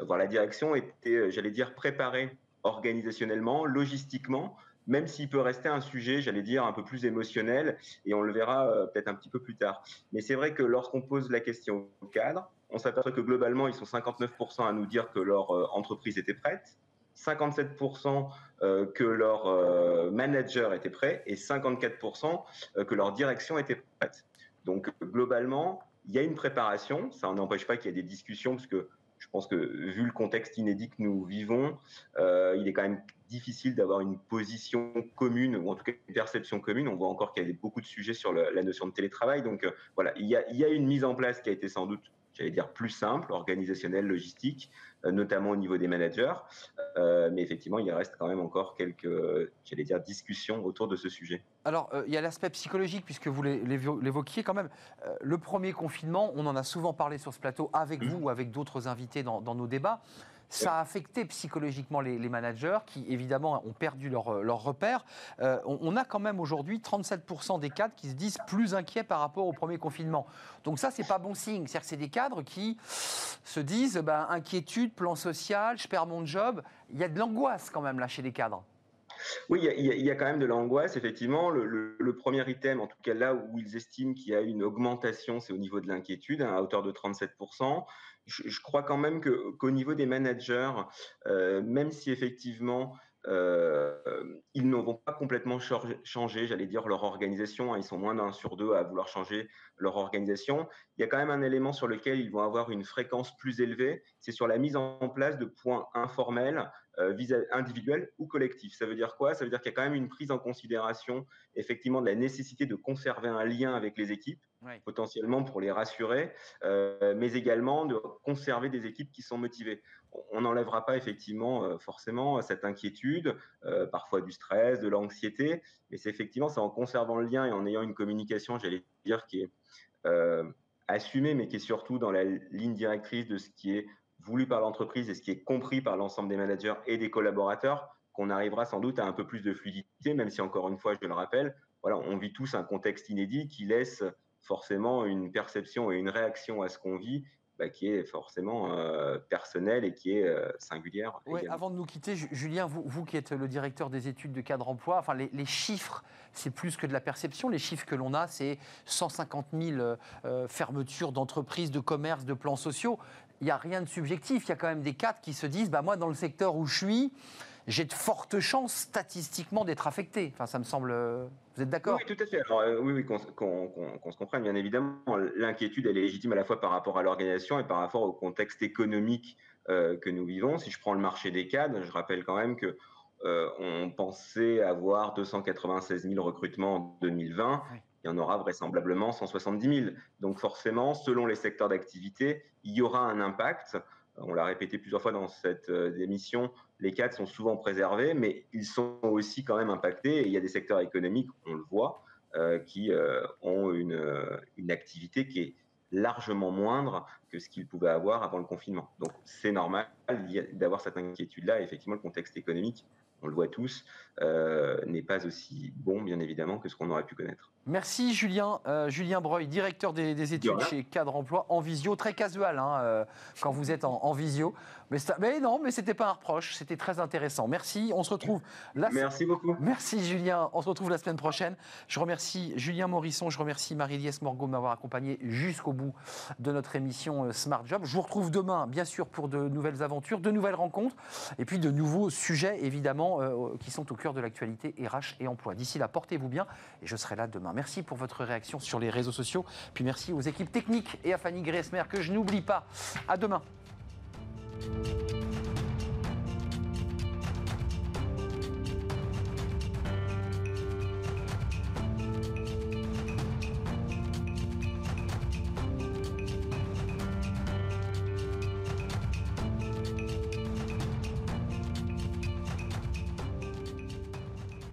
euh, voire la direction étaient, j'allais dire, préparés organisationnellement, logistiquement, même s'il peut rester un sujet, j'allais dire, un peu plus émotionnel, et on le verra peut-être un petit peu plus tard. Mais c'est vrai que lorsqu'on pose la question au cadre, on s'aperçoit que globalement, ils sont 59% à nous dire que leur euh, entreprise était prête, 57% euh, que leur euh, manager était prêt et 54% euh, que leur direction était prête. Donc globalement, il y a une préparation, ça n'empêche pas qu'il y ait des discussions, parce que je pense que vu le contexte inédit que nous vivons, il est quand même difficile d'avoir une position commune, ou en tout cas une perception commune. On voit encore qu'il y a beaucoup de sujets sur la notion de télétravail. Donc voilà, a, il y a une mise en place qui a été sans doute j'allais dire plus simple, organisationnel, logistique, euh, notamment au niveau des managers. Euh, mais effectivement, il reste quand même encore quelques, j'allais dire, discussions autour de ce sujet. Alors, euh, il y a l'aspect psychologique, puisque vous l'évoquiez quand même. le premier confinement, on en a souvent parlé sur ce plateau avec mmh. vous ou avec d'autres invités dans, dans nos débats ça a affecté psychologiquement les, managers qui, évidemment, ont perdu leur, euh, leur repère. Euh, on, a quand même aujourd'hui 37% des cadres qui se disent plus inquiets par rapport au premier confinement. Donc ça, c'est pas bon signe. C'est-à-dire que c'est des cadres qui se disent ben, inquiétude, plan social, je perds mon job. Il y a de l'angoisse quand même là chez les cadres. Oui, il y, a, quand même de l'angoisse, effectivement. Le, premier item, en tout cas là où ils estiment qu'il y a une augmentation, c'est au niveau de l'inquiétude, hein, à hauteur de 37% je, crois quand même qu'au niveau des managers, euh, même si effectivement euh, ils ne vont pas complètement changer, j'allais dire, leur organisation. Hein, ils sont moins d'un sur deux à vouloir changer leur organisation. Il y a quand même un élément sur lequel ils vont avoir une fréquence plus élevée, c'est sur la mise en place de points informels, euh, individuels ou collectifs. Ça veut dire quoi? Ça veut dire qu'il y a quand même une prise en considération, effectivement, de la nécessité de conserver un lien avec les équipes, potentiellement pour les rassurer, euh, mais également de conserver des équipes qui sont motivées. On n'enlèvera pas effectivement euh, forcément cette inquiétude, euh, parfois du stress, de l'anxiété, mais c'est effectivement c'est en conservant le lien et en ayant une communication, j'allais dire, qui est assumée, mais qui est surtout dans la ligne directrice de ce qui est voulu par l'entreprise et ce qui est compris par l'ensemble des managers et des collaborateurs, qu'on arrivera sans doute à un peu plus de fluidité, même si encore une fois, je le rappelle, voilà, on vit tous un contexte inédit qui laisse forcément une perception et une réaction à ce qu'on vit bah, qui est forcément euh, personnelle et qui est euh, singulière. avant de nous quitter, Julien, vous, vous, qui êtes le directeur des études de cadre emploi, enfin, les, chiffres, c'est plus que de la perception. Les chiffres que l'on a, c'est 150 000 euh, fermetures d'entreprises, de commerces, de plans sociaux. Il n'y a rien de subjectif. Il y a quand même des cadres qui se disent bah, moi, dans le secteur où je suis, j'ai de fortes chances statistiquement d'être affecté. Enfin, ça me semble. Vous êtes d'accord? Oui, tout à fait. Euh, oui, oui, qu'on se comprenne, bien évidemment. L'inquiétude, elle est légitime à la fois par rapport à l'organisation et par rapport au contexte économique euh, que nous vivons. Si je prends le marché des cadres, je rappelle quand même que euh, on pensait avoir 296 000 recrutements en 2020. Il y en aura vraisemblablement 170 000. Donc forcément, selon les secteurs d'activité, il y aura un impact. On l'a répété plusieurs fois dans cette émission, les cadres sont souvent préservés, mais ils sont aussi quand même impactés. Il y a des secteurs économiques, on le voit, euh, qui euh, ont une, euh, une, activité qui est largement moindre que ce qu'ils pouvaient avoir avant le confinement. Donc c'est normal d'avoir cette inquiétude-là. Effectivement, le contexte économique, on le voit tous, n'est pas aussi bon, bien évidemment, que ce qu'on aurait pu connaître. Merci Julien. Julien Breuil, directeur des, études chez Cadre Emploi, en visio, très casual hein, quand vous êtes en, en visio. Mais, non, mais c'était pas un reproche, c'était très intéressant. Merci, on se retrouve la Merci beaucoup. Merci Julien, on se retrouve la semaine prochaine. Je remercie Julien Morisson, je remercie Marie-Liesse Morgot de m'avoir accompagné jusqu'au bout de notre émission euh, Smart Job. Je vous retrouve demain, bien sûr, pour de nouvelles aventures, de nouvelles rencontres et puis de nouveaux sujets, évidemment, euh, qui sont au cœur de l'actualité RH et emploi. D'ici là, portez-vous bien et je serai là demain. Merci pour votre réaction sur les réseaux sociaux. Puis merci aux équipes techniques et à Fanny Griesmer que je n'oublie pas. À demain.